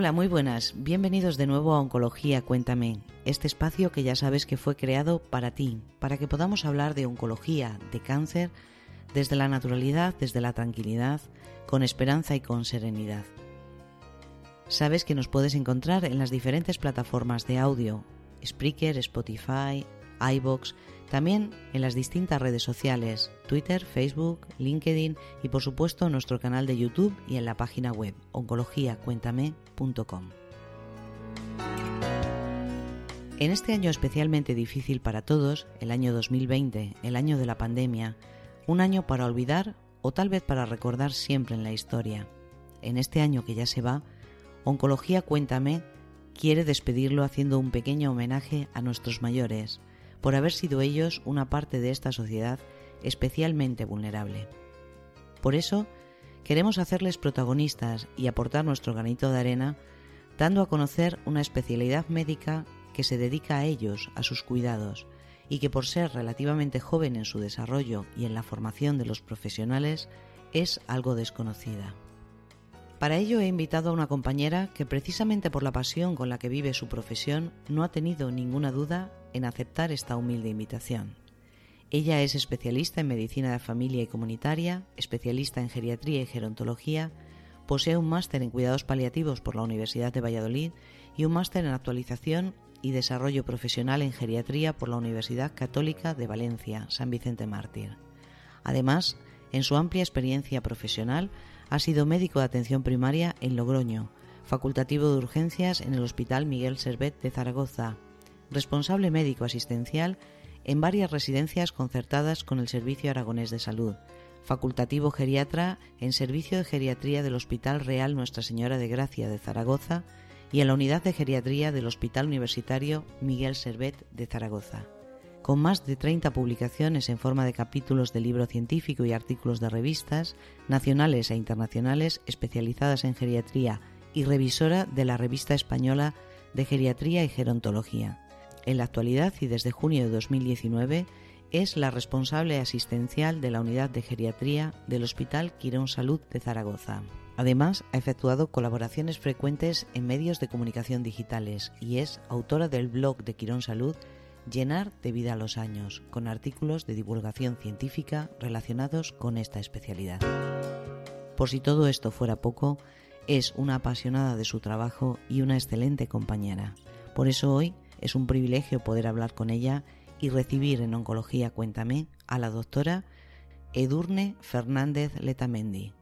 Hola, muy buenas. Bienvenidos de nuevo a Oncología Cuéntame, este espacio que ya sabes que fue creado para ti, para que podamos hablar de oncología, de cáncer, desde la naturalidad, desde la tranquilidad, con esperanza y con serenidad. Sabes que nos puedes encontrar en las diferentes plataformas de audio, Spreaker, Spotify, iBox, también en las distintas redes sociales, Twitter, Facebook, LinkedIn y por supuesto en nuestro canal de YouTube y en la página web oncologiacuéntame.com. En este año especialmente difícil para todos, el año 2020, el año de la pandemia, un año para olvidar o tal vez para recordar siempre en la historia. En este año que ya se va, Oncología Cuéntame quiere despedirlo haciendo un pequeño homenaje a nuestros mayores, por haber sido ellos una parte de esta sociedad especialmente vulnerable. Por eso, queremos hacerles protagonistas y aportar nuestro granito de arena, dando a conocer una especialidad médica que se dedica a ellos, a sus cuidados, y que por ser relativamente joven en su desarrollo y en la formación de los profesionales, es algo desconocida. Para ello he invitado a una compañera que precisamente por la pasión con la que vive su profesión no ha tenido ninguna duda en aceptar esta humilde invitación. Ella es especialista en medicina de familia y comunitaria, especialista en geriatría y gerontología, posee un máster en cuidados paliativos por la Universidad de Valladolid y un máster en actualización y desarrollo profesional en geriatría por la Universidad Católica de Valencia, San Vicente Mártir. Además, en su amplia experiencia profesional, ha sido médico de atención primaria en Logroño, facultativo de urgencias en el Hospital Miguel Servet de Zaragoza, responsable médico asistencial en varias residencias concertadas con el Servicio Aragonés de Salud, facultativo geriatra en Servicio de Geriatría del Hospital Real Nuestra Señora de Gracia de Zaragoza y en la Unidad de Geriatría del Hospital Universitario Miguel Servet de Zaragoza con más de 30 publicaciones en forma de capítulos de libro científico y artículos de revistas nacionales e internacionales especializadas en geriatría y revisora de la Revista Española de Geriatría y Gerontología. En la actualidad y desde junio de 2019 es la responsable asistencial de la unidad de geriatría del Hospital Quirón Salud de Zaragoza. Además, ha efectuado colaboraciones frecuentes en medios de comunicación digitales y es autora del blog de Quirón Salud llenar de vida a los años, con artículos de divulgación científica relacionados con esta especialidad. Por si todo esto fuera poco, es una apasionada de su trabajo y una excelente compañera. Por eso hoy es un privilegio poder hablar con ella y recibir en Oncología Cuéntame a la doctora Edurne Fernández Letamendi.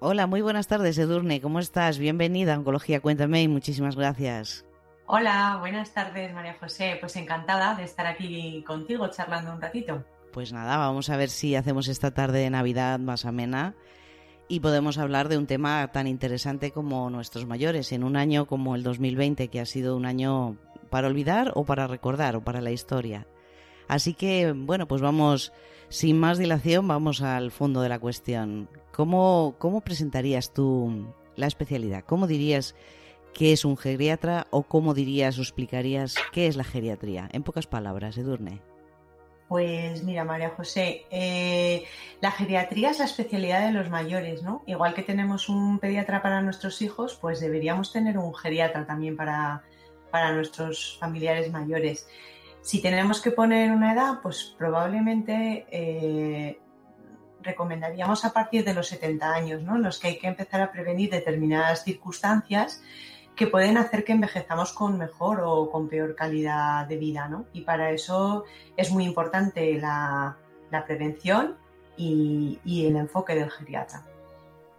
Hola, muy buenas tardes Edurne, ¿cómo estás? Bienvenida a Oncología Cuéntame y muchísimas gracias. Hola, buenas tardes María José. Pues encantada de estar aquí contigo charlando un ratito. Pues nada, vamos a ver si hacemos esta tarde de Navidad más amena y podemos hablar de un tema tan interesante como nuestros mayores en un año como el 2020 que ha sido un año para olvidar o para recordar o para la historia. Así que, bueno, pues vamos, sin más dilación, vamos al fondo de la cuestión. ¿Cómo, cómo presentarías tú la especialidad? ¿Cómo dirías qué es un geriatra o cómo dirías o explicarías qué es la geriatría. En pocas palabras, Edurne. Pues mira, María José, eh, la geriatría es la especialidad de los mayores, ¿no? Igual que tenemos un pediatra para nuestros hijos, pues deberíamos tener un geriatra también para, para nuestros familiares mayores. Si tenemos que poner una edad, pues probablemente eh, recomendaríamos a partir de los 70 años, ¿no? En los que hay que empezar a prevenir determinadas circunstancias que pueden hacer que envejezamos con mejor o con peor calidad de vida, ¿no? Y para eso es muy importante la, prevención y, el enfoque del geriatra.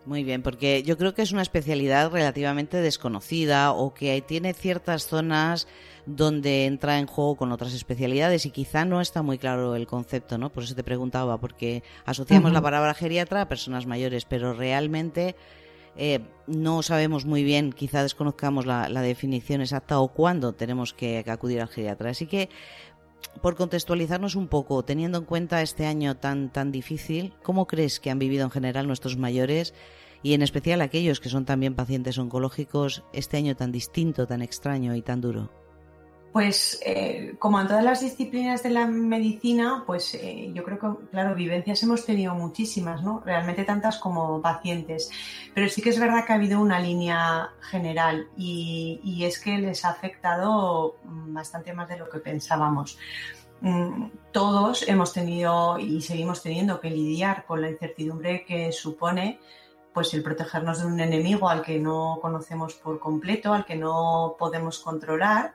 Muy bien, porque yo creo que es una especialidad relativamente desconocida o que tiene ciertas zonas donde entra en juego con otras especialidades y quizá no está muy claro el concepto, ¿no? Por eso te preguntaba, porque asociamos la palabra geriatra a personas mayores, pero realmente eh, no sabemos muy bien, quizá desconozcamos la, definición exacta o cuándo tenemos que, acudir al geriatra. Así que, por contextualizarnos un poco, teniendo en cuenta este año tan, tan difícil, ¿cómo crees que han vivido en general nuestros mayores y en especial aquellos que son también pacientes oncológicos este año tan distinto, tan extraño y tan duro? Pues eh, como en todas las disciplinas de la medicina, pues eh, yo creo que, claro, vivencias hemos tenido muchísimas, ¿no? Realmente tantas como pacientes. Pero sí que es verdad que ha habido una línea general y, y es que les ha afectado bastante más de lo que pensábamos. Mm, todos hemos tenido y seguimos teniendo que lidiar con la incertidumbre que supone pues el protegernos de un enemigo al que no conocemos por completo, al que no podemos controlar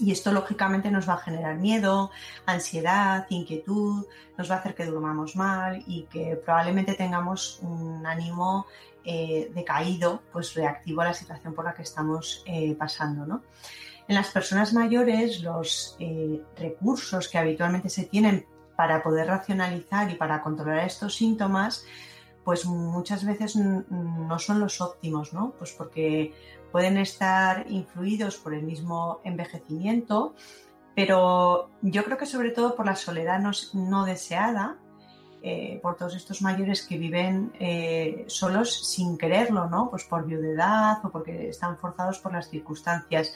y esto lógicamente nos va a generar miedo, ansiedad, inquietud, nos va a hacer que durmamos mal y que probablemente tengamos un ánimo eh, decaído, pues reactivo a la situación por la que estamos eh, pasando. En las personas mayores, los eh, recursos que habitualmente se tienen para poder racionalizar y para controlar estos síntomas, pues muchas veces no son los óptimos, ¿no? Pues porque pueden estar influidos por el mismo envejecimiento, pero yo creo que sobre todo por la soledad no, deseada, eh, por todos estos mayores que viven eh, solos sin quererlo, ¿no? Pues por viudedad o porque están forzados por las circunstancias.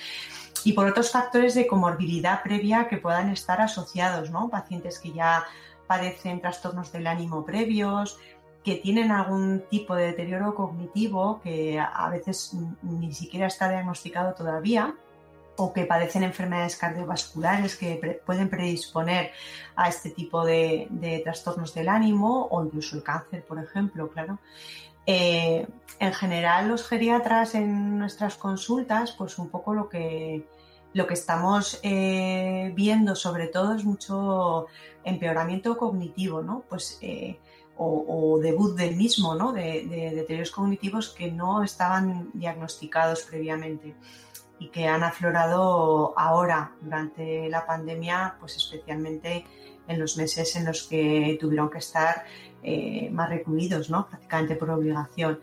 Y por otros factores de comorbilidad previa que puedan estar asociados, ¿no? Pacientes que ya padecen trastornos del ánimo previos, que tienen algún tipo de deterioro cognitivo que a veces ni siquiera está diagnosticado todavía o que padecen enfermedades cardiovasculares que pueden predisponer a este tipo de, trastornos del ánimo o incluso el cáncer, por ejemplo, claro. Eh, en general, los geriatras en nuestras consultas, pues un poco lo que, lo que estamos eh, viendo sobre todo es mucho empeoramiento cognitivo, ¿no? Pues eh, o, debut del mismo, ¿no? de, deterioros cognitivos que no estaban diagnosticados previamente y que han aflorado ahora durante la pandemia, pues especialmente en los meses en los que tuvieron que estar eh, más recluidos, ¿no? prácticamente por obligación.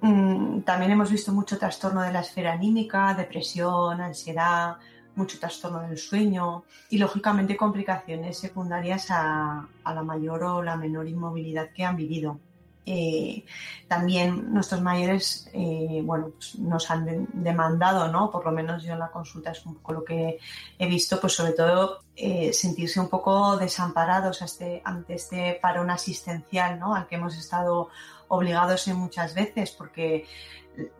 Mm, también hemos visto mucho trastorno de la esfera anímica, depresión, ansiedad, mucho trastorno del sueño y lógicamente complicaciones secundarias a, la mayor o la menor inmovilidad que han vivido. Eh, también nuestros mayores eh, bueno, pues nos han demandado, ¿no? por lo menos yo en la consulta es un poco lo que he visto, pues sobre todo eh, sentirse un poco desamparados ante, ante este parón asistencial ¿no? al que hemos estado obligados muchas veces, porque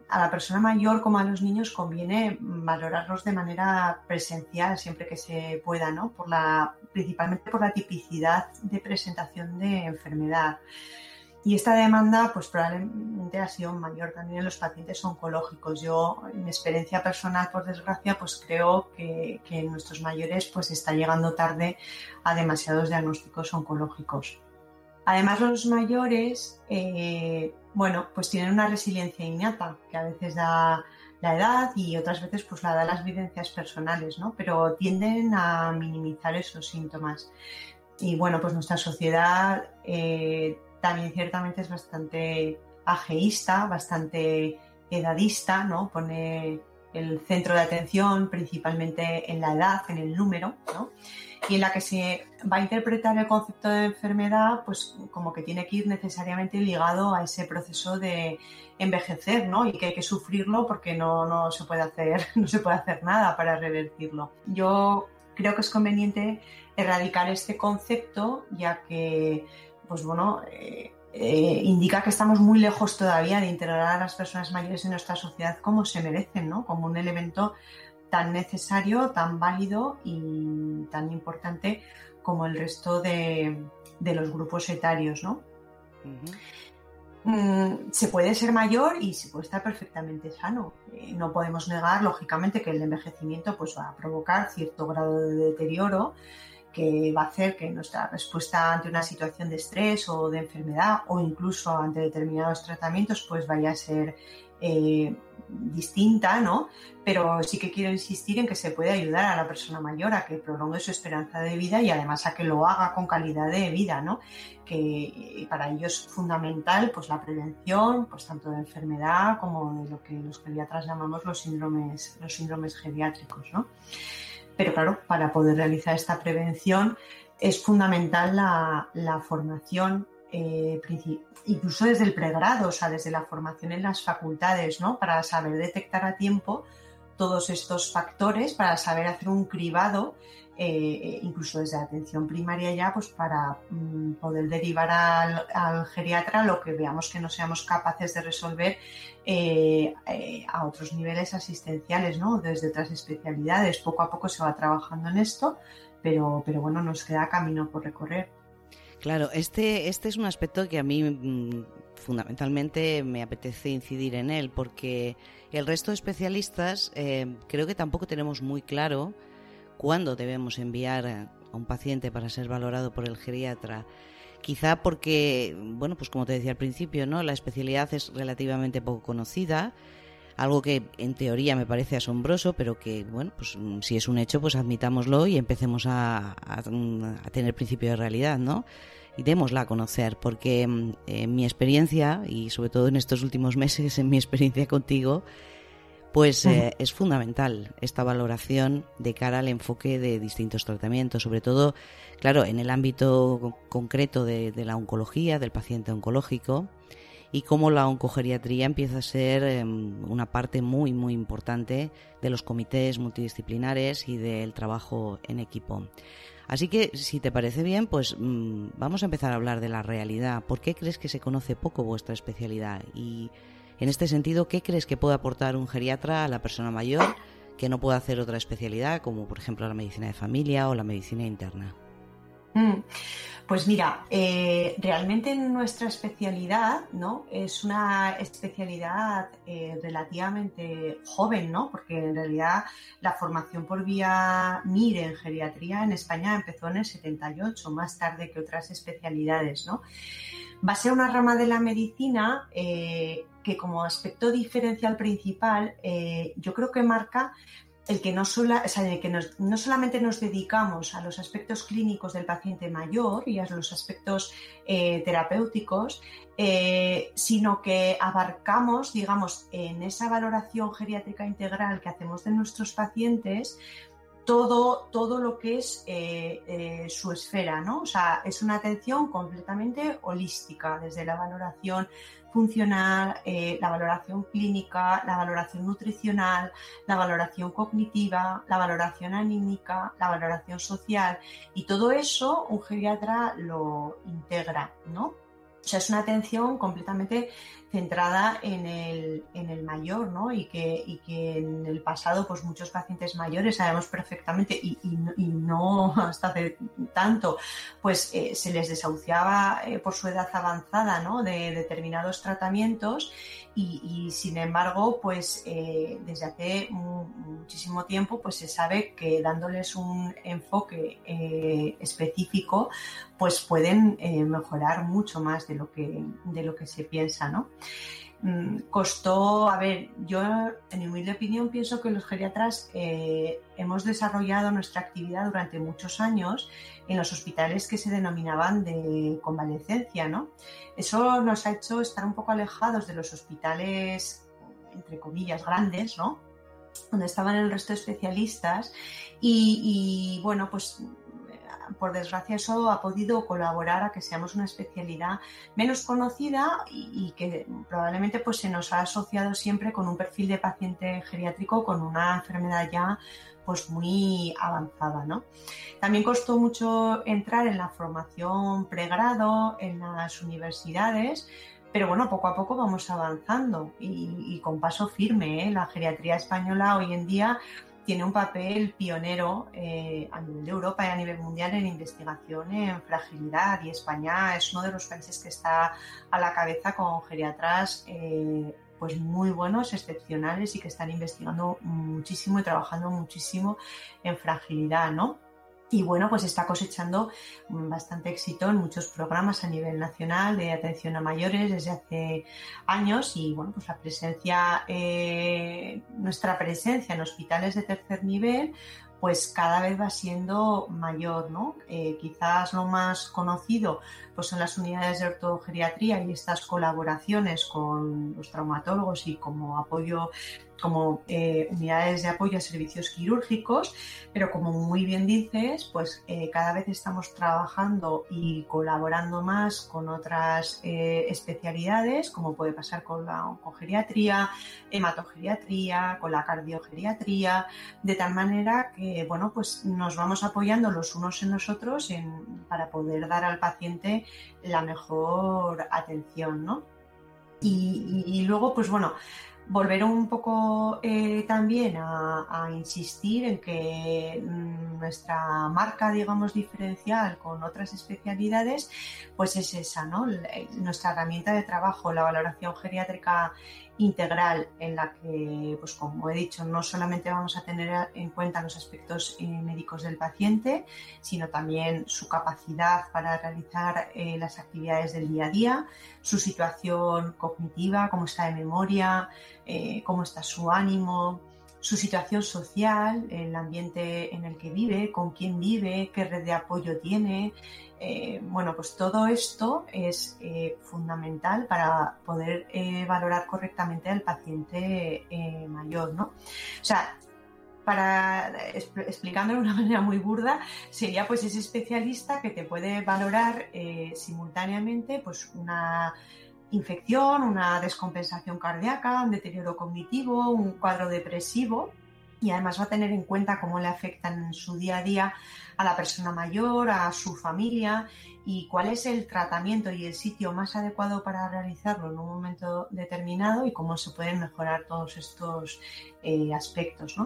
a la persona mayor como a los niños conviene valorarlos de manera presencial siempre que se pueda, ¿no? Por la, principalmente por la tipicidad de presentación de enfermedad. Y esta demanda, pues probablemente ha sido mayor también en los pacientes oncológicos. Yo, en mi experiencia personal, por desgracia, pues creo que, que nuestros mayores pues está llegando tarde a demasiados diagnósticos oncológicos. Además, los mayores, eh, bueno, pues tienen una resiliencia innata que a veces da la edad y otras veces pues la da las vivencias personales, ¿no? Pero tienden a minimizar esos síntomas. Y bueno, pues nuestra sociedad eh, también ciertamente es bastante ageísta, bastante edadista, ¿no? Pone el centro de atención principalmente en la edad, en el número, ¿no? Y en la que se va a interpretar el concepto de enfermedad, pues como que tiene que ir necesariamente ligado a ese proceso de envejecer, ¿no? Y que hay que sufrirlo porque no, no se puede hacer, no se puede hacer nada para revertirlo. Yo creo que es conveniente erradicar este concepto, ya que, pues bueno, eh, eh, indica que estamos muy lejos todavía de integrar a las personas mayores en nuestra sociedad como se merecen, ¿no? Como un elemento tan necesario, tan válido y tan importante como el resto de, los grupos etarios, ¿no? Mm, se puede ser mayor y se puede estar perfectamente sano. Eh, no podemos negar, lógicamente, que el envejecimiento pues, va a provocar cierto grado de deterioro que va a hacer que nuestra respuesta ante una situación de estrés o de enfermedad o incluso ante determinados tratamientos pues vaya a ser eh, distinta, ¿no? Pero sí que quiero insistir en que se puede ayudar a la persona mayor a que prolongue su esperanza de vida y además a que lo haga con calidad de vida, ¿no? Que para ello es fundamental pues la prevención, pues tanto de enfermedad como de lo que los geriatras llamamos los síndromes, los síndromes geriátricos, ¿no? Pero claro, para poder realizar esta prevención es fundamental la, la formación eh, incluso desde el pregrado, o sea, desde la formación en las facultades, ¿no? Para saber detectar a tiempo todos estos factores para saber hacer un cribado eh, incluso desde la atención primaria ya, pues para mm, poder derivar al, geriatra lo que veamos que no seamos capaces de resolver eh, eh, a otros niveles asistenciales, ¿no? Desde otras especialidades. Poco a poco se va trabajando en esto, pero, pero bueno, nos queda camino por recorrer. Claro, este, este es un aspecto que a mí mm, fundamentalmente me apetece incidir en él, porque el resto de especialistas creo que tampoco tenemos muy claro cuándo debemos enviar a un paciente para ser valorado por el geriatra. Quizá porque, bueno, pues como te decía al principio, ¿no? La especialidad es relativamente poco conocida, algo que en teoría me parece asombroso, pero que, bueno, pues si es un hecho, pues admitámoslo y empecemos a, tener principio de realidad, ¿no? Y démosla a conocer, porque en mi experiencia, y sobre todo en estos últimos meses, en mi experiencia contigo, pues eh, es fundamental esta valoración de cara al enfoque de distintos tratamientos, sobre todo, claro, en el ámbito concreto de, la oncología, del paciente oncológico, y cómo la oncogeriatría empieza a ser em, una parte muy, muy importante de los comités multidisciplinares y del trabajo en equipo. Así que, si te parece bien, pues mm, vamos a empezar a hablar de la realidad. ¿Por qué crees que se conoce poco vuestra especialidad? Y en este sentido, ¿qué crees que puede aportar un geriatra a la persona mayor que no puede hacer otra especialidad, como por ejemplo la medicina de familia o la medicina interna? Mm. Pues mira, eh, realmente nuestra especialidad ¿no? es una especialidad eh, relativamente joven, ¿no? porque en realidad la formación por vía MIR en geriatría en España empezó en el 78, más tarde que otras especialidades. ¿no? Va a ser una rama de la medicina eh, que como aspecto diferencial principal yo creo que marca el que, no, que no solamente nos dedicamos a los aspectos clínicos del paciente mayor y a los aspectos eh, terapéuticos, sino que abarcamos, digamos, en esa valoración geriátrica integral que hacemos de nuestros pacientes, todo, todo lo que es eh, eh, su esfera, ¿no? O sea, es una atención completamente holística, desde la valoración funcional, eh, la valoración clínica, la valoración nutricional, la valoración cognitiva, la valoración anímica, la valoración social y todo eso un geriatra lo integra, ¿no? O sea, es una atención completamente centrada en el, en el mayor, ¿no? Y que, y que en el pasado, pues muchos pacientes mayores, sabemos perfectamente, y, y, no hasta hace tanto, pues eh, se les desahuciaba eh, por su edad avanzada, ¿no? De determinados tratamientos y, sin embargo, pues eh, desde hace muchísimo tiempo, pues se sabe que dándoles un enfoque específico, pues pueden mejorar mucho más de lo que, de lo que se piensa, ¿no? Mm, costó, a ver, yo en mi humilde opinión pienso que los geriatras eh, hemos desarrollado nuestra actividad durante muchos años en los hospitales que se denominaban de convalecencia, ¿no? Eso nos ha hecho estar un poco alejados de los hospitales, entre comillas, grandes, ¿no? Donde estaban el resto de especialistas y, y bueno, pues por desgracia eso ha podido colaborar a que seamos una especialidad menos conocida y, que probablemente pues se nos ha asociado siempre con un perfil de paciente geriátrico con una enfermedad ya pues muy avanzada, ¿no? También costó mucho entrar en la formación pregrado en las universidades, pero bueno, poco a poco vamos avanzando y, con paso firme. ¿eh? La geriatría española hoy en día tiene un papel pionero eh, a nivel de Europa y a nivel mundial en investigación en fragilidad y España es uno de los países que está a la cabeza con geriatras eh, pues muy buenos, excepcionales y que están investigando muchísimo y trabajando muchísimo en fragilidad, ¿no? Y bueno, pues está cosechando bastante éxito en muchos programas a nivel nacional de atención a mayores desde hace años y bueno, pues la presencia, eh, nuestra presencia en hospitales de tercer nivel pues cada vez va siendo mayor, ¿no? Eh, quizás lo más conocido pues son las unidades de ortogeriatría y estas colaboraciones con los traumatólogos y como apoyo como eh, unidades de apoyo a servicios quirúrgicos, pero como muy bien dices, pues eh, cada vez estamos trabajando y colaborando más con otras eh, especialidades, como puede pasar con la oncogeriatría, hematogeriatría, con la cardiogeriatría, de tal manera que, bueno, pues nos vamos apoyando los unos en los otros para poder dar al paciente la mejor atención, ¿no? y luego, pues bueno, volver un poco eh, también a, insistir en que mm, nuestra marca, digamos, diferencial con otras especialidades, pues es esa, ¿no? Nuestra herramienta de trabajo, la valoración geriátrica integral en la que, pues como he dicho, no solamente vamos a tener en cuenta los aspectos eh, médicos del paciente, sino también su capacidad para realizar eh, las actividades del día a día, su situación cognitiva, cómo está de memoria, eh, cómo está su ánimo, su situación social, el ambiente en el que vive, con quién vive, qué red de apoyo tiene, eh, bueno, pues todo esto es eh, fundamental para poder eh, valorar correctamente al paciente mayor, ¿no? O sea, para explicándolo de una manera muy burda, sería pues ese especialista que te puede valorar simultáneamente pues una infección, una descompensación cardíaca, un deterioro cognitivo, un cuadro depresivo y además va a tener en cuenta cómo le afectan en su día a día a la persona mayor, a su familia y cuál es el tratamiento y el sitio más adecuado para realizarlo en un momento determinado y cómo se pueden mejorar todos estos eh, aspectos.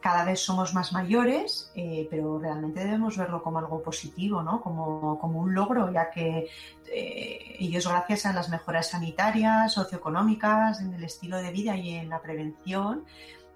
Cada vez somos más mayores, eh, pero realmente debemos verlo como algo positivo, ¿no? como, como un logro, ya que eh, ellos gracias a las mejoras sanitarias, socioeconómicas, en el estilo de vida y en la prevención,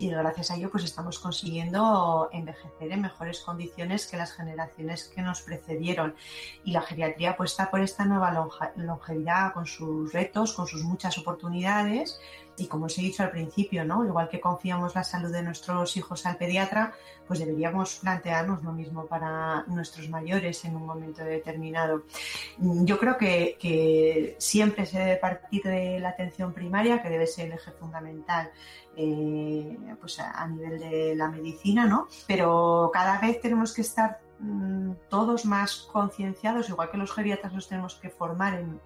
y gracias a ello pues estamos consiguiendo envejecer en mejores condiciones que las generaciones que nos precedieron. Y la geriatría apuesta por esta nueva longevidad con sus retos, con sus muchas oportunidades y como os he dicho al principio, ¿no? igual que confiamos la salud de nuestros hijos al pediatra, pues deberíamos plantearnos lo mismo para nuestros mayores en un momento determinado. Yo creo que, siempre se debe partir de la atención primaria, que debe ser el eje fundamental eh, pues a, nivel de la medicina, ¿no? Pero cada vez tenemos que estar mm, todos más concienciados, igual que los geriatras nos tenemos que formar en,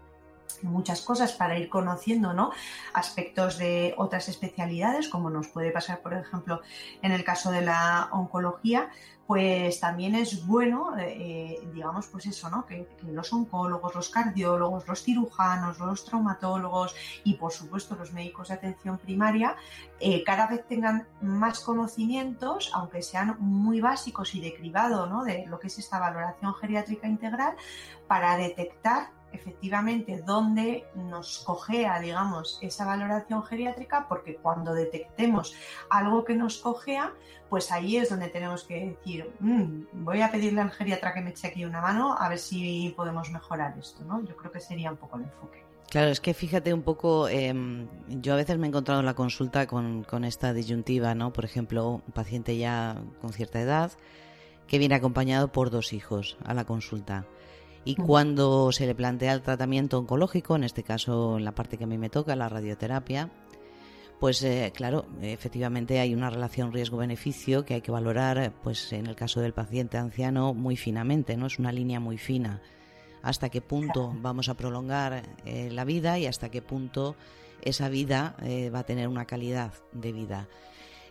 muchas cosas para ir conociendo ¿no? aspectos de otras especialidades, como nos puede pasar, por ejemplo, en el caso de la oncología, pues también es bueno, eh, digamos, pues eso, ¿no? Que, los oncólogos, los cardiólogos, los cirujanos, los traumatólogos y, por supuesto, los médicos de atención primaria eh, cada vez tengan más conocimientos, aunque sean muy básicos y de cribado, ¿no? De lo que es esta valoración geriátrica integral, para detectar efectivamente dónde nos cojea, digamos, esa valoración geriátrica, porque cuando detectemos algo que nos cojea, pues ahí es donde tenemos que decir, mm, voy a pedirle al geriatra que me eche aquí una mano a ver si podemos mejorar esto, ¿no? Yo creo que sería un poco el enfoque. Claro, es que fíjate un poco, em, yo a veces me he encontrado en la consulta con, con esta disyuntiva, ¿no? Por ejemplo, un paciente ya con cierta edad que viene acompañado por dos hijos a la consulta. Y cuando se le plantea el tratamiento oncológico, en este caso en la parte que a mí me toca, la radioterapia, pues eh, claro, efectivamente hay una relación riesgo-beneficio que hay que valorar, pues en el caso del paciente anciano, muy finamente, ¿no? Es una línea muy fina. Hasta qué punto vamos a prolongar eh, la vida y hasta qué punto esa vida eh, va a tener una calidad de vida.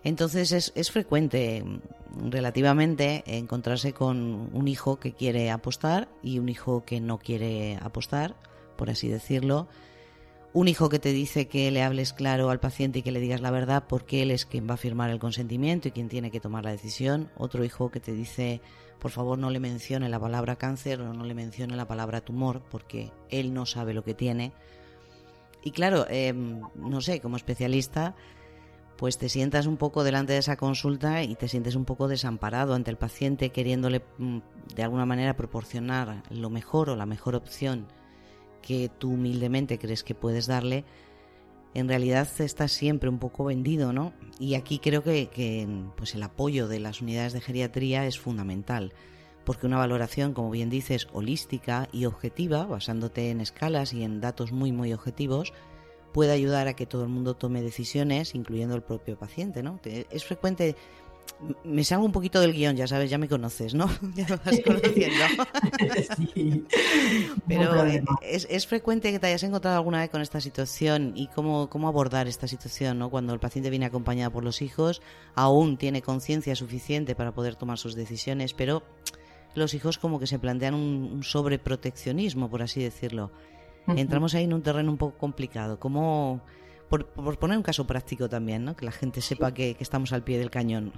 Entonces es, es frecuente mm, relativamente encontrarse con un hijo que quiere apostar y un hijo que no quiere apostar, por así decirlo. Un hijo que te dice que le hables claro al paciente y que le digas la verdad porque él es quien va a firmar el consentimiento y quien tiene que tomar la decisión. Otro hijo que te dice, por favor no le mencione la palabra cáncer o no le mencione la palabra tumor porque él no sabe lo que tiene. Y claro, em, no sé, como especialista, pues te sientas un poco delante de esa consulta y te sientes un poco desamparado ante el paciente queriéndole mm, de alguna manera proporcionar lo mejor o la mejor opción que tú humildemente crees que puedes darle, en realidad estás siempre un poco vendido, ¿no? Y aquí creo que, que pues el apoyo de las unidades de geriatría es fundamental, porque una valoración, como bien dices, holística y objetiva, basándote en escalas y en datos muy, muy objetivos, puede ayudar a que todo el mundo tome decisiones, incluyendo el propio paciente, ¿no? Es frecuente me salgo un poquito del guion, ya sabes, ya me conoces, ¿no? Ya me vas conociendo. sí, Pero es, es, frecuente que te hayas encontrado alguna vez con esta situación y cómo, cómo abordar esta situación, ¿no? Cuando el paciente viene acompañado por los hijos, aún tiene conciencia suficiente para poder tomar sus decisiones, pero los hijos como que se plantean un, sobreproteccionismo, por así decirlo. Entramos ahí en un terreno un poco complicado. ¿Cómo, por, poner un caso práctico también, ¿no? que la gente sepa que estamos al pie del cañón?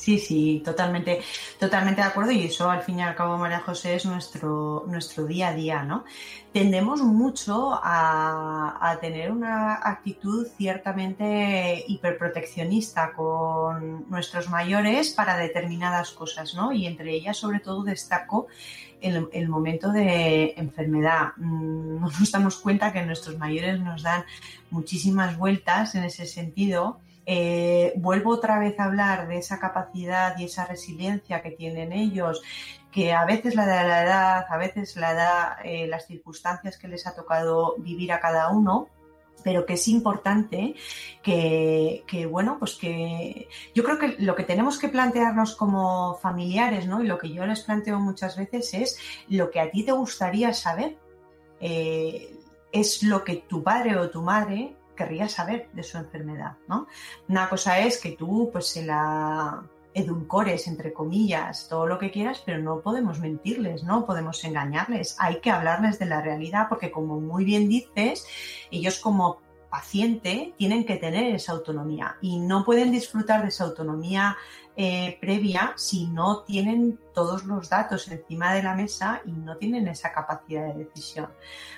Sí, sí, totalmente, totalmente de acuerdo. Y eso, al fin y al cabo, María José, es nuestro, nuestro día a día, ¿no? Tendemos mucho a, tener una actitud ciertamente hiperproteccionista con nuestros mayores para determinadas cosas, ¿no? Y entre ellas, sobre todo, destaco el, momento de enfermedad. Mm, nos damos cuenta que nuestros mayores nos dan muchísimas vueltas en ese sentido eh, vuelvo otra vez a hablar de esa capacidad y esa resiliencia que tienen ellos, que a veces la da la edad, a veces la da eh, las circunstancias que les ha tocado vivir a cada uno, pero que es importante que, bueno, pues que yo creo que lo que tenemos que plantearnos como familiares, ¿no? Y lo que yo les planteo muchas veces es lo que a ti te gustaría saber. Eh, es lo que tu padre o tu madre querría saber de su enfermedad, ¿no? Una cosa es que tú pues se la edulcores, entre comillas, todo lo que quieras, pero no podemos mentirles, no podemos engañarles. Hay que hablarles de la realidad porque, como muy bien dices, ellos como paciente tienen que tener esa autonomía y no pueden disfrutar de esa autonomía eh, previa si no tienen todos los datos encima de la mesa y no tienen esa capacidad de decisión.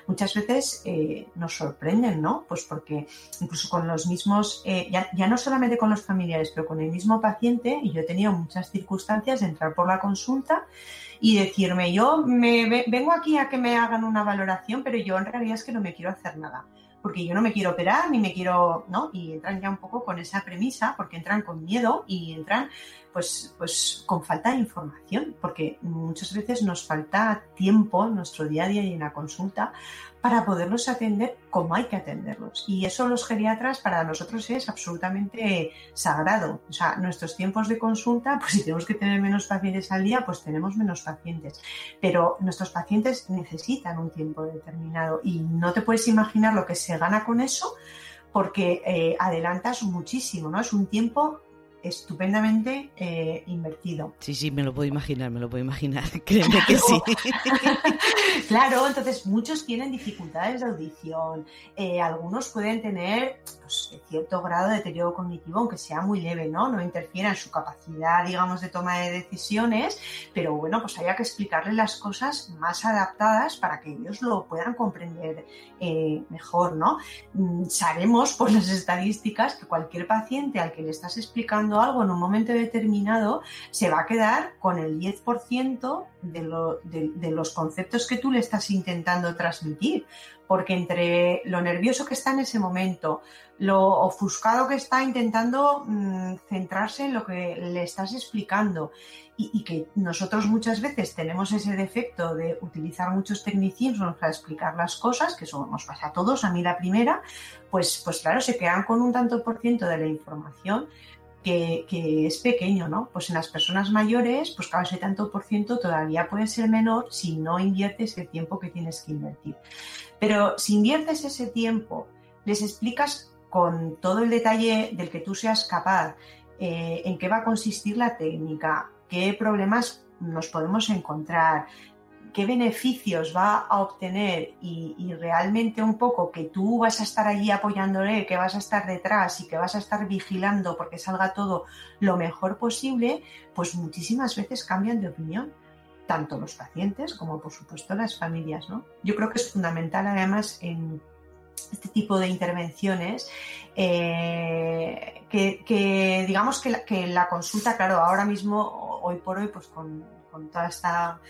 Muchas veces eh, nos sorprenden, ¿no? Pues porque incluso con los mismos, eh, ya, ya, no solamente con los familiares, pero con el mismo paciente, y yo he tenido muchas circunstancias de entrar por la consulta y decirme, yo me vengo aquí a que me hagan una valoración, pero yo en realidad es que no me quiero hacer nada porque yo no me quiero operar ni me quiero, ¿no? Y entran ya un poco con esa premisa, porque entran con miedo y entran pues, pues con falta de información, porque muchas veces nos falta tiempo en nuestro día a día y en la consulta para poderlos atender como hay que atenderlos. Y eso los geriatras para nosotros es absolutamente sagrado. O sea, nuestros tiempos de consulta, pues si tenemos que tener menos pacientes al día, pues tenemos menos pacientes. Pero nuestros pacientes necesitan un tiempo determinado y no te puedes imaginar lo que se gana con eso porque eh, adelantas muchísimo, ¿no? Es un tiempo estupendamente eh, invertido. Sí, sí, me lo puedo imaginar, me lo puedo imaginar, créeme que sí. claro, entonces muchos tienen dificultades de audición, eh, algunos pueden tener pues, cierto grado de deterioro cognitivo, aunque sea muy leve, ¿no? No interfiera en su capacidad, digamos, de toma de decisiones, pero bueno, pues haya que explicarles las cosas más adaptadas para que ellos lo puedan comprender eh, mejor, ¿no? Mm, sabemos por las estadísticas que cualquier paciente al que le estás explicando algo en un momento determinado, se va a quedar con el 10% de, los conceptos que tú le estás intentando transmitir. Porque entre lo nervioso que está en ese momento, lo ofuscado que está intentando mm, centrarse en lo que le estás explicando y, que nosotros muchas veces tenemos ese defecto de utilizar muchos tecnicismos para explicar las cosas, que eso nos pasa a todos, a mí la primera, pues, pues claro, se quedan con un tanto por ciento de la información que, es pequeño, ¿no? Pues en las personas mayores, pues claro, ese tanto por ciento todavía puede ser menor si no inviertes el tiempo que tienes que invertir. Pero si inviertes ese tiempo, les explicas con todo el detalle del que tú seas capaz, eh, en qué va a consistir la técnica, qué problemas nos podemos encontrar, qué beneficios va a obtener y, realmente un poco que tú vas a estar allí apoyándole, que vas a estar detrás y que vas a estar vigilando porque salga todo lo mejor posible, pues muchísimas veces cambian de opinión, tanto los pacientes como por supuesto las familias. ¿no? Yo creo que es fundamental además en este tipo de intervenciones eh, que, digamos que la, consulta, claro, ahora mismo, hoy por hoy, pues con toda esta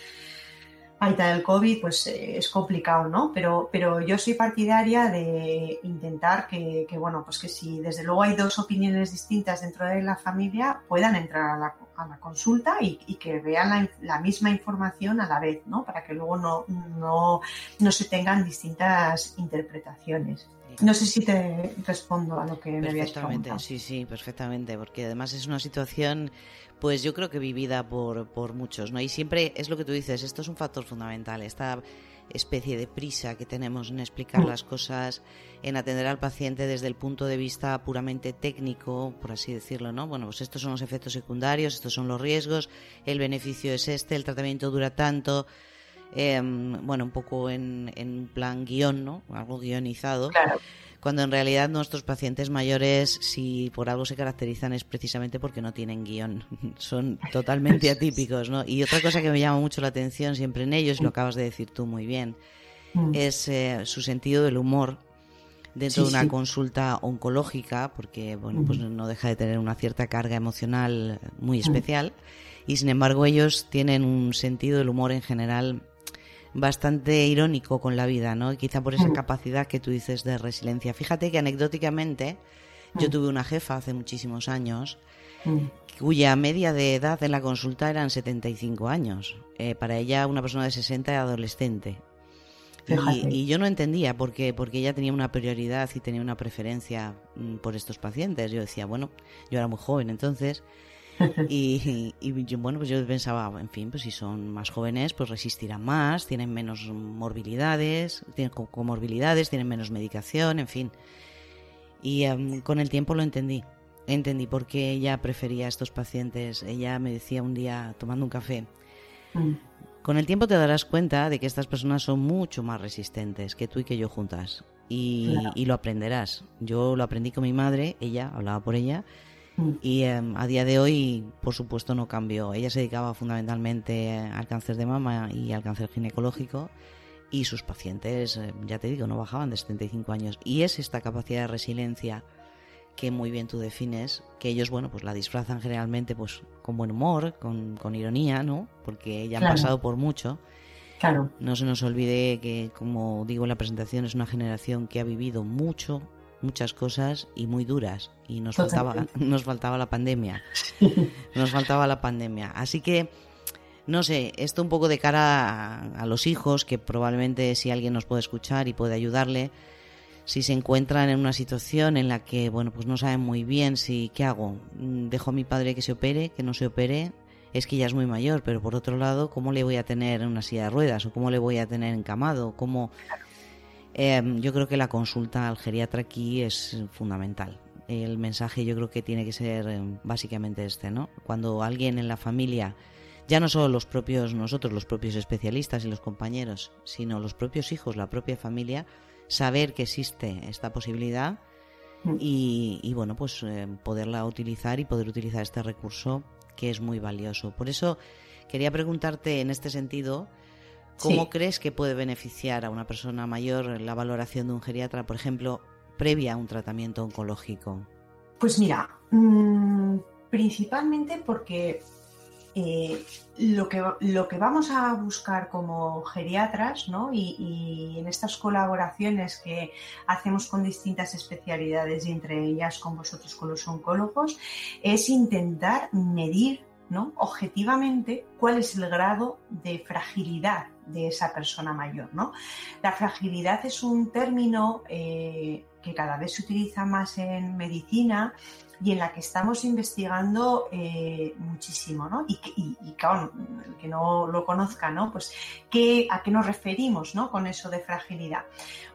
falta del COVID, pues eh, es complicado, ¿no? Pero, pero yo soy partidaria de intentar que, bueno, pues que si desde luego hay dos opiniones distintas dentro de la familia, puedan entrar a la, consulta y, que vean la, misma información a la vez, ¿no? Para que luego no, no, no se tengan distintas interpretaciones. No sé si te respondo a lo que me habías preguntado. Sí, sí, perfectamente, porque además es una situación pues yo creo que vivida por, por muchos, ¿no? Y siempre es lo que tú dices, esto es un factor fundamental, esta especie de prisa que tenemos en explicar mm. las cosas, en atender al paciente desde el punto de vista puramente técnico, por así decirlo, ¿no? Bueno, pues estos son los efectos secundarios, estos son los riesgos, el beneficio es este, el tratamiento dura tanto, em, bueno, un poco en, en plan guion, ¿no? Algo guionizado. Claro cuando en realidad nuestros pacientes mayores, si por algo se caracterizan, es precisamente porque no tienen guion. Son totalmente atípicos, ¿no? Y otra cosa que me llama mucho la atención siempre en ellos, lo acabas de decir tú muy bien, mm. es eh, su sentido del humor dentro de una consulta oncológica, porque bueno, pues no deja de tener una cierta carga emocional muy mm. especial, y sin embargo ellos tienen un sentido del humor en general bastante irónico con la vida, ¿no? Quizá por esa mm. capacidad que tú dices de resiliencia. Fíjate que anecdóticamente yo mm. tuve una jefa hace muchísimos años mm. cuya media de edad en la consulta eran 75 años. Eh, para ella una persona de 60 era adolescente. Y, y, yo no entendía por qué, porque ella tenía una prioridad y tenía una preferencia por estos pacientes. Yo decía, bueno, yo era muy joven entonces, y, yo, bueno, pues yo pensaba, en fin, pues si son más jóvenes, pues resistirán más, tienen menos morbilidades, tienen comorbilidades, tienen menos medicación, en fin. Y em, con el tiempo lo entendí. Entendí por qué ella prefería a estos pacientes. Ella me decía un día, tomando un café, mm. con el tiempo te darás cuenta de que estas personas son mucho más resistentes que tú y que yo juntas. Y, y lo aprenderás. Yo lo aprendí con mi madre, ella, hablaba por ella. Y em, a día de hoy, por supuesto, no cambió. Ella se dedicaba fundamentalmente al cáncer de mama y al cáncer ginecológico y sus pacientes, eh, ya te digo, no bajaban de 75 años. Y es esta capacidad de resiliencia que muy bien tú defines, que ellos, bueno, pues la disfrazan generalmente pues con buen humor, con, con ironía, ¿no? Porque ya han pasado por mucho. Claro. No se nos olvide que, como digo en la presentación, es una generación que ha vivido mucho, muchas cosas y muy duras y nos faltaba nos faltaba la pandemia. Nos faltaba la pandemia. Así que no sé esto un poco de cara a, los hijos que probablemente si alguien nos puede escuchar y puede ayudarle si se encuentran en una situación en la que bueno pues no saben muy bien si qué hago mm, dejo a mi padre que se opere que no se opere es que ya es muy mayor pero por otro lado cómo le voy a tener en una silla de ruedas o cómo le voy a tener encamado cómo Em, yo creo que la consulta al geriatra aquí es fundamental. El mensaje yo creo que tiene que ser em, básicamente este, ¿no? Cuando alguien en la familia, ya no solo los propios nosotros, los propios especialistas y los compañeros, sino los propios hijos, la propia familia, saber que existe esta posibilidad mm. y, bueno, pues em, poderla utilizar y poder utilizar este recurso que es muy valioso. Por eso quería preguntarte en este sentido, ¿Cómo crees que puede beneficiar a una persona mayor la valoración de un geriatra, por ejemplo, previa a un tratamiento oncológico? Pues mira, mm, principalmente porque eh, lo, que, lo que vamos a buscar como geriatras, ¿no? Y, en estas colaboraciones que hacemos con distintas especialidades y entre ellas con vosotros, con los oncólogos, es intentar medir objetivamente cuál es el grado de fragilidad de esa persona mayor. ¿no? La fragilidad es un término eh, que cada vez se utiliza más en medicina y en la que estamos investigando eh, muchísimo, ¿no? Y, el que no lo conozca, ¿no? Pues ¿qué, a qué nos referimos, ¿no? Con eso de fragilidad.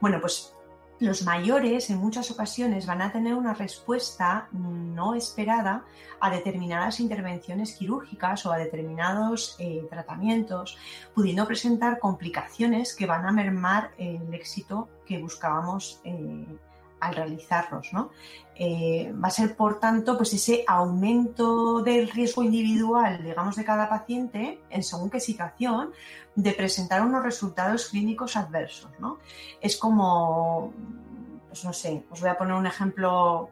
Bueno, pues los mayores en muchas ocasiones van a tener una respuesta no esperada a determinadas intervenciones quirúrgicas o a determinados eh, tratamientos, pudiendo presentar complicaciones que van a mermar el éxito que buscábamos eh, al realizarlos. ¿no? Eh, va a ser, por tanto, pues ese aumento del riesgo individual, digamos, de cada paciente, en según qué situación, de presentar unos resultados clínicos adversos. ¿no? Es como, pues no sé, os voy a poner un ejemplo,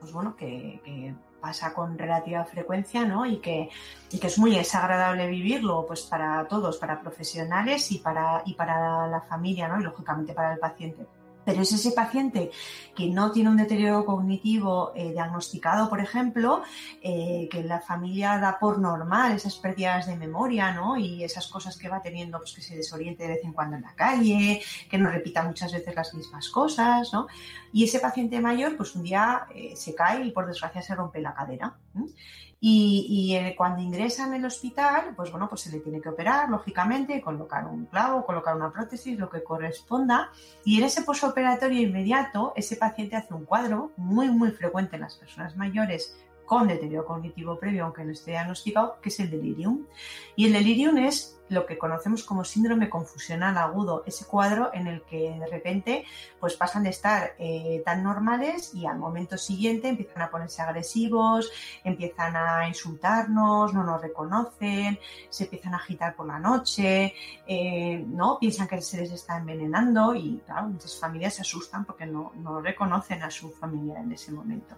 pues bueno, que, pasa con relativa frecuencia, ¿no? Y que, y que es muy desagradable vivirlo, pues para todos, para profesionales y para, y para la familia, ¿no? Y lógicamente para el paciente. Pero es ese paciente que no tiene un deterioro cognitivo eh, diagnosticado, por ejemplo, eh, que la familia da por normal esas pérdidas de memoria, ¿no? Y esas cosas que va teniendo, pues que se desoriente de vez en cuando en la calle, que no repita muchas veces las mismas cosas, ¿no? Y ese paciente mayor, pues un día eh, se cae y por desgracia se rompe la cadera. Y, eh, cuando ingresa en el hospital, pues bueno, pues se le tiene que operar, lógicamente, colocar un clavo, colocar una prótesis, lo que corresponda. Y en ese posoperatorio inmediato, ese paciente hace un cuadro muy, muy frecuente en las personas mayores con deterioro cognitivo previo, aunque no esté diagnosticado, que es el delirium. Y el delirium es lo que conocemos como síndrome confusional agudo, ese cuadro en el que de repente pues pasan de estar eh, tan normales y al momento siguiente empiezan a ponerse agresivos, empiezan a insultarnos, no nos reconocen, se empiezan a agitar por la noche, eh, no piensan que se les está envenenando y claro, muchas familias se asustan porque no, no reconocen a su familia en ese momento.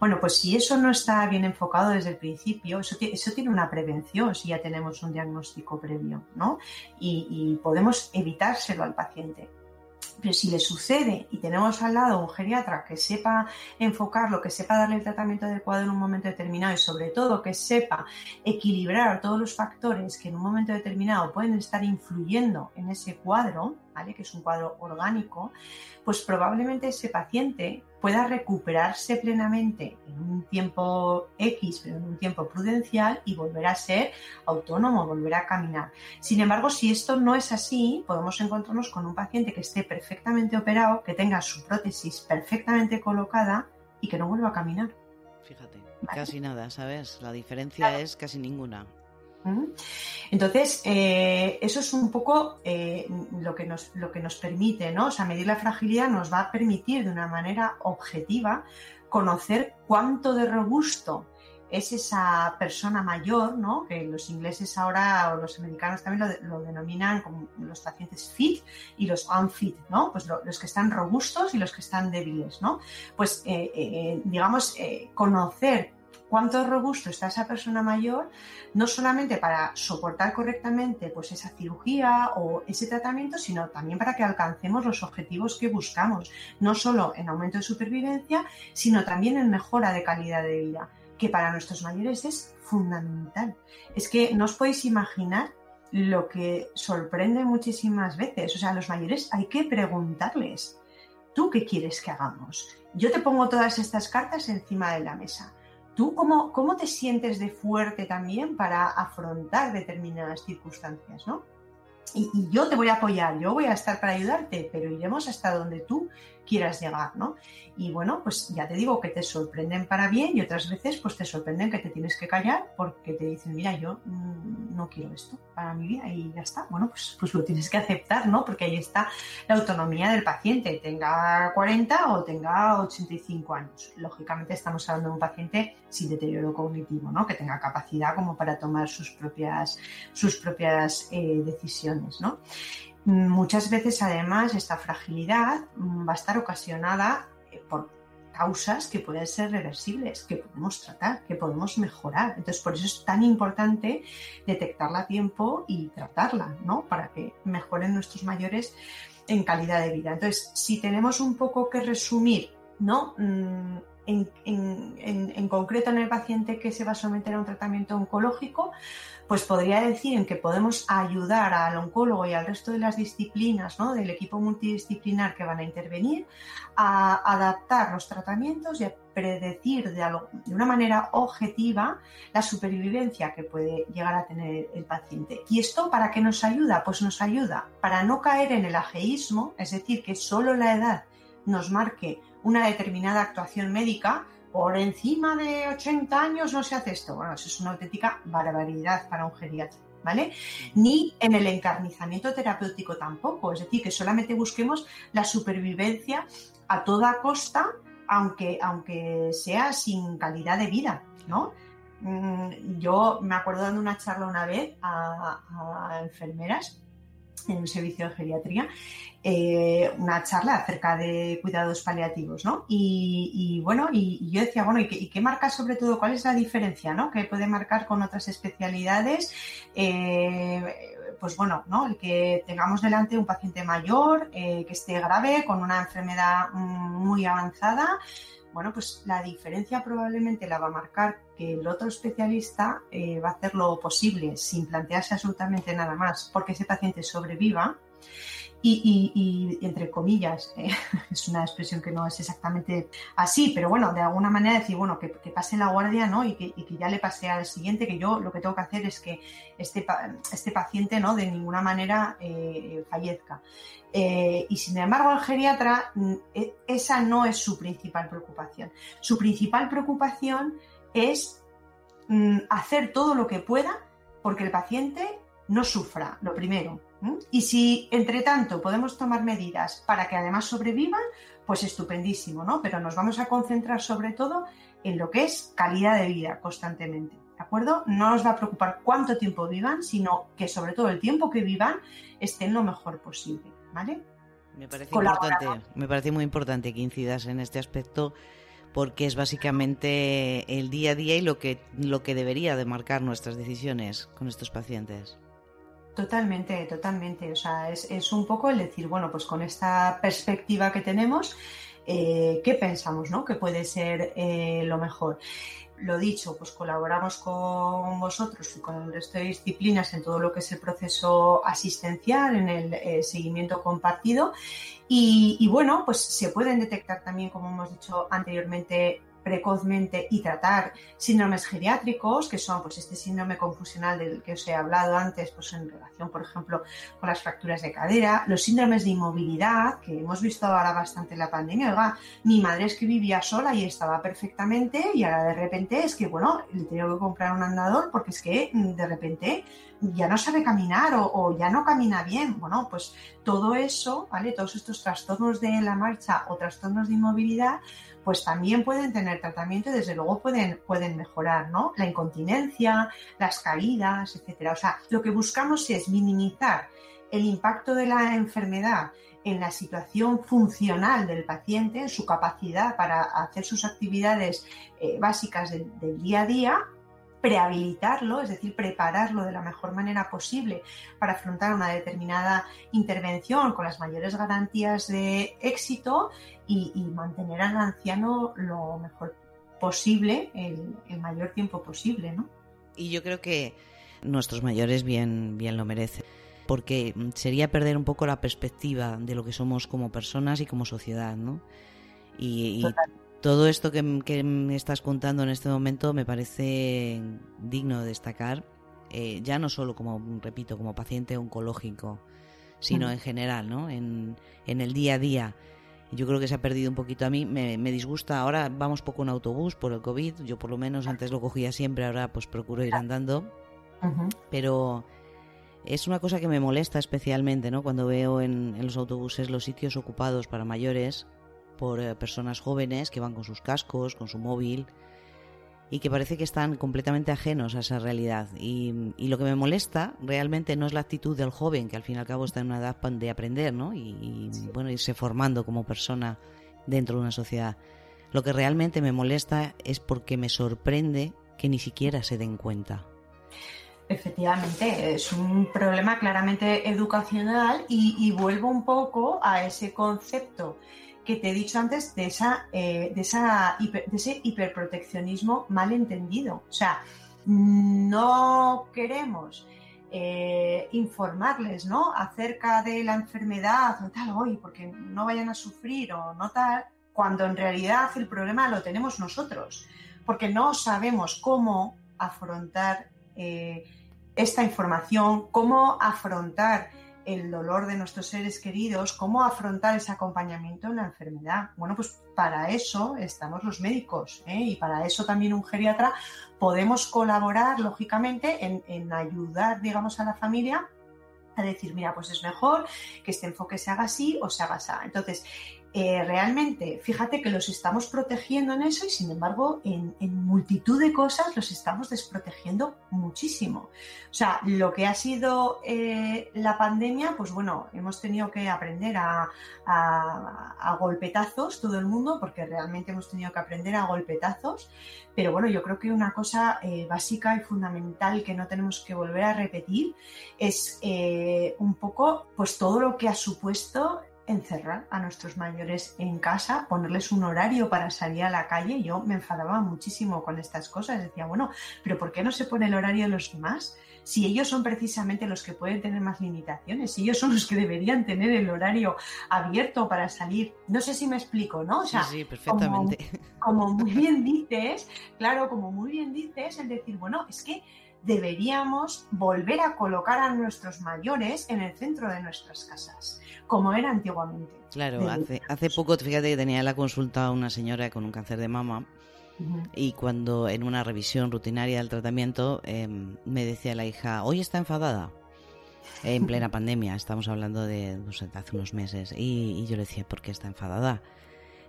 Bueno, pues si eso no está bien enfocado desde el principio, eso, eso tiene una prevención si ya tenemos un diagnóstico ¿no? Y, podemos evitárselo al paciente. Pero si le sucede y tenemos al lado un geriatra que sepa enfocarlo, que sepa darle el tratamiento adecuado en un momento determinado y sobre todo que sepa equilibrar todos los factores que en un momento determinado pueden estar influyendo en ese cuadro, ¿vale? que es un cuadro orgánico, pues probablemente ese paciente pueda recuperarse plenamente en un tiempo X, pero en un tiempo prudencial y volver a ser autónomo, volver a caminar. Sin embargo, si esto no es así, podemos encontrarnos con un paciente que esté perfectamente operado, que tenga su prótesis perfectamente colocada y que no vuelva a caminar. Fíjate, casi nada, ¿sabes? La diferencia es casi ninguna. Entonces, eh, eso es un poco eh, lo, que nos, lo que nos permite, ¿no? O sea, medir la fragilidad nos va a permitir de una manera objetiva conocer cuánto de robusto es esa persona mayor, ¿no? Que los ingleses ahora, o los americanos también lo, denominan como los pacientes fit y los unfit, ¿no? Pues los que están robustos y los que están débiles, ¿no? Pues, eh, digamos, conocer cuánto robusto está esa persona mayor, no solamente para soportar correctamente pues, esa cirugía o ese tratamiento, sino también para que alcancemos los objetivos que buscamos, no solo en aumento de supervivencia, sino también en mejora de calidad de vida, que para nuestros mayores es fundamental. Es que no os podéis imaginar lo que sorprende muchísimas veces. O sea, a los mayores hay que preguntarles, ¿tú qué quieres que hagamos? Yo te pongo todas estas cartas encima de la mesa ¿Tú cómo, cómo te sientes de fuerte también para afrontar determinadas circunstancias, ¿no? Y, y, yo te voy a apoyar, yo voy a estar para ayudarte, pero iremos hasta donde tú quieras llegar, ¿no? Y bueno, pues ya te digo que te sorprenden para bien y otras veces pues te sorprenden que te tienes que callar porque te dicen, mira, yo mm, no quiero esto para mi vida y ya está. Bueno, pues, pues lo tienes que aceptar, ¿no? Porque ahí está la autonomía del paciente, tenga 40 o tenga 85 años. Lógicamente estamos hablando de un paciente sin deterioro cognitivo, ¿no? Que tenga capacidad como para tomar sus propias, sus propias eh, decisiones, ¿no? Muchas veces, además, esta fragilidad mm, va a estar ocasionada eh, por causas que pueden ser reversibles, que podemos tratar, que podemos mejorar. Entonces, por eso es tan importante detectarla a tiempo y tratarla, ¿no? Para que mejoren nuestros mayores en calidad de vida. Entonces, si tenemos un poco que resumir, ¿no? En, concreto en el paciente que se va a someter a un tratamiento oncológico, pues podría decir en que podemos ayudar al oncólogo y al resto de las disciplinas del equipo multidisciplinar que van a intervenir a adaptar los tratamientos y a predecir de, de una manera objetiva la supervivencia que puede llegar a tener el paciente. ¿Y esto para qué nos ayuda? Pues nos ayuda para no caer en el ageísmo, es decir, que solo la edad nos marque una determinada actuación médica, por encima de 80 años no se hace esto. Bueno, eso es una auténtica barbaridad para un geriatra. ¿Vale? Ni en el encarnizamiento terapéutico tampoco, es decir, que solamente busquemos la supervivencia a toda costa, aunque, aunque sea sin calidad de vida, ¿no? Mm, yo me acuerdo dando una charla una vez a enfermeras en un servicio de geriatría, eh, una charla acerca de cuidados paliativos, ¿no? Y, bueno, y, yo decía, bueno, ¿y qué, marca sobre todo? ¿Cuál es la diferencia, ¿no? Que puede marcar con otras especialidades. Eh, pues bueno, ¿no? El que tengamos delante un paciente mayor, eh, que esté grave, con una enfermedad mm, muy avanzada, bueno, pues la diferencia probablemente la va a marcar que el otro especialista va a hacer lo posible sin plantearse absolutamente nada más porque ese paciente sobreviva y, entre comillas, eh, es una expresión que no es exactamente así, pero bueno, de alguna manera decir, bueno, que, pase la guardia, ¿no? Y que, ya le pase al siguiente, que yo lo que tengo que hacer es que este, este paciente, ¿no? De ninguna manera eh, fallezca. Eh, y sin embargo, el geriatra, mm, e, esa no es su principal preocupación. Su principal preocupación es mm, hacer todo lo que pueda porque el paciente no sufra, lo primero. Y si, entre tanto, podemos tomar medidas para que además sobrevivan, pues estupendísimo, ¿no? Pero nos vamos a concentrar sobre todo en lo que es calidad de vida constantemente, ¿de acuerdo? No nos va a preocupar cuánto tiempo vivan, sino que sobre todo el tiempo que vivan estén lo mejor posible, ¿vale? Me parece, importante, me parece muy importante que incidas en este aspecto porque es básicamente el día a día y lo que, lo que debería de marcar nuestras decisiones con estos pacientes. Totalmente, totalmente. O sea, es, un poco el decir, bueno, pues con esta perspectiva que tenemos, eh, ¿qué pensamos, no? Que puede ser eh, lo mejor. Lo dicho, pues colaboramos con vosotros y con el resto de disciplinas en todo lo que es el proceso asistencial, en el eh, seguimiento compartido. Y, bueno, pues se pueden detectar también, como hemos dicho anteriormente, precozmente y tratar síndromes geriátricos, que son pues este síndrome confusional del que os he hablado antes, pues en relación, por ejemplo, con las fracturas de cadera, los síndromes de inmovilidad, que hemos visto ahora bastante en la pandemia. Oiga, mi madre es que vivía sola y estaba perfectamente y ahora de repente es que, bueno, le tengo que comprar un andador porque es que mm, de repente ya no sabe caminar o, ya no camina bien. Bueno, pues todo eso, ¿vale? Todos estos trastornos de la marcha o trastornos de inmovilidad, pues también pueden tener tratamiento y desde luego pueden, pueden mejorar, ¿no? La incontinencia, las caídas, etcétera. O sea, lo que buscamos es minimizar el impacto de la enfermedad en la situación funcional del paciente, en su capacidad para hacer sus actividades eh, básicas del, día a día, prehabilitarlo, es decir, prepararlo de la mejor manera posible para afrontar una determinada intervención con las mayores garantías de éxito y, mantener al anciano lo mejor posible, el, mayor tiempo posible, ¿no? Y yo creo que nuestros mayores bien, bien lo merecen, porque sería perder un poco la perspectiva de lo que somos como personas y como sociedad, ¿no? Y, todo esto que, me estás contando en este momento me parece digno de destacar, eh, ya no solo como, repito, como paciente oncológico, sino en general, ¿no? En, en el día a día yo creo que se ha perdido un poquito a mí. Me, disgusta. Ahora vamos poco en autobús por el COVID. Yo por lo menos antes lo cogía siempre, ahora pues procuro ir andando. Pero es una cosa que me molesta especialmente, ¿no? Cuando veo en, los autobuses los sitios ocupados para mayores por eh, personas jóvenes que van con sus cascos, con su móvil y que parece que están completamente ajenos a esa realidad. Y, lo que me molesta realmente no es la actitud del joven, que al fin y al cabo está en una edad de aprender, ¿no? Y, bueno, irse formando como persona dentro de una sociedad. Lo que realmente me molesta es porque me sorprende que ni siquiera se den cuenta. Efectivamente, es un problema claramente educacional y, y vuelvo un poco a ese concepto que te he dicho antes de, esa, eh, de, esa de ese hiperproteccionismo mal entendido. O sea, no queremos eh, informarles ¿no? acerca de la enfermedad o tal, hoy, porque no vayan a sufrir o no tal, cuando en realidad el problema lo tenemos nosotros, porque no sabemos cómo afrontar eh, esta información, cómo afrontar el dolor de nuestros seres queridos, cómo afrontar ese acompañamiento en la enfermedad. Bueno, pues para eso estamos los médicos ¿eh? y para eso también un geriatra podemos colaborar, lógicamente, en, ayudar, digamos, a la familia a decir, mira, pues es mejor que este enfoque se haga así o se haga así. Entonces, eh, realmente, fíjate que los estamos protegiendo en eso y sin embargo en, multitud de cosas los estamos desprotegiendo muchísimo. O sea, lo que ha sido eh, la pandemia, pues bueno, hemos tenido que aprender a, golpetazos todo el mundo porque realmente hemos tenido que aprender a golpetazos. Pero bueno, yo creo que una cosa eh, básica y fundamental que no tenemos que volver a repetir es un poco pues todo lo que ha supuesto encerrar a nuestros mayores en casa, ponerles un horario para salir a la calle. Yo me enfadaba muchísimo con estas cosas. Decía, bueno, pero ¿por qué no se pone el horario de los demás? Si ellos son precisamente los que pueden tener más limitaciones, si ellos son los que deberían tener el horario abierto para salir. No sé si me explico, ¿no? O sea, sí, perfectamente. como muy bien dices, claro, como muy bien dices, el decir, bueno, es que deberíamos volver a colocar a nuestros mayores en el centro de nuestras casas como era antiguamente. Claro, hace, hace poco, fíjate que tenía la consulta una señora con un cáncer de mama y cuando en una revisión rutinaria del tratamiento em, me decía la hija, hoy está enfadada. En plena pandemia, estamos hablando de no sé, hace unos meses. Y, yo le decía, ¿por qué está enfadada?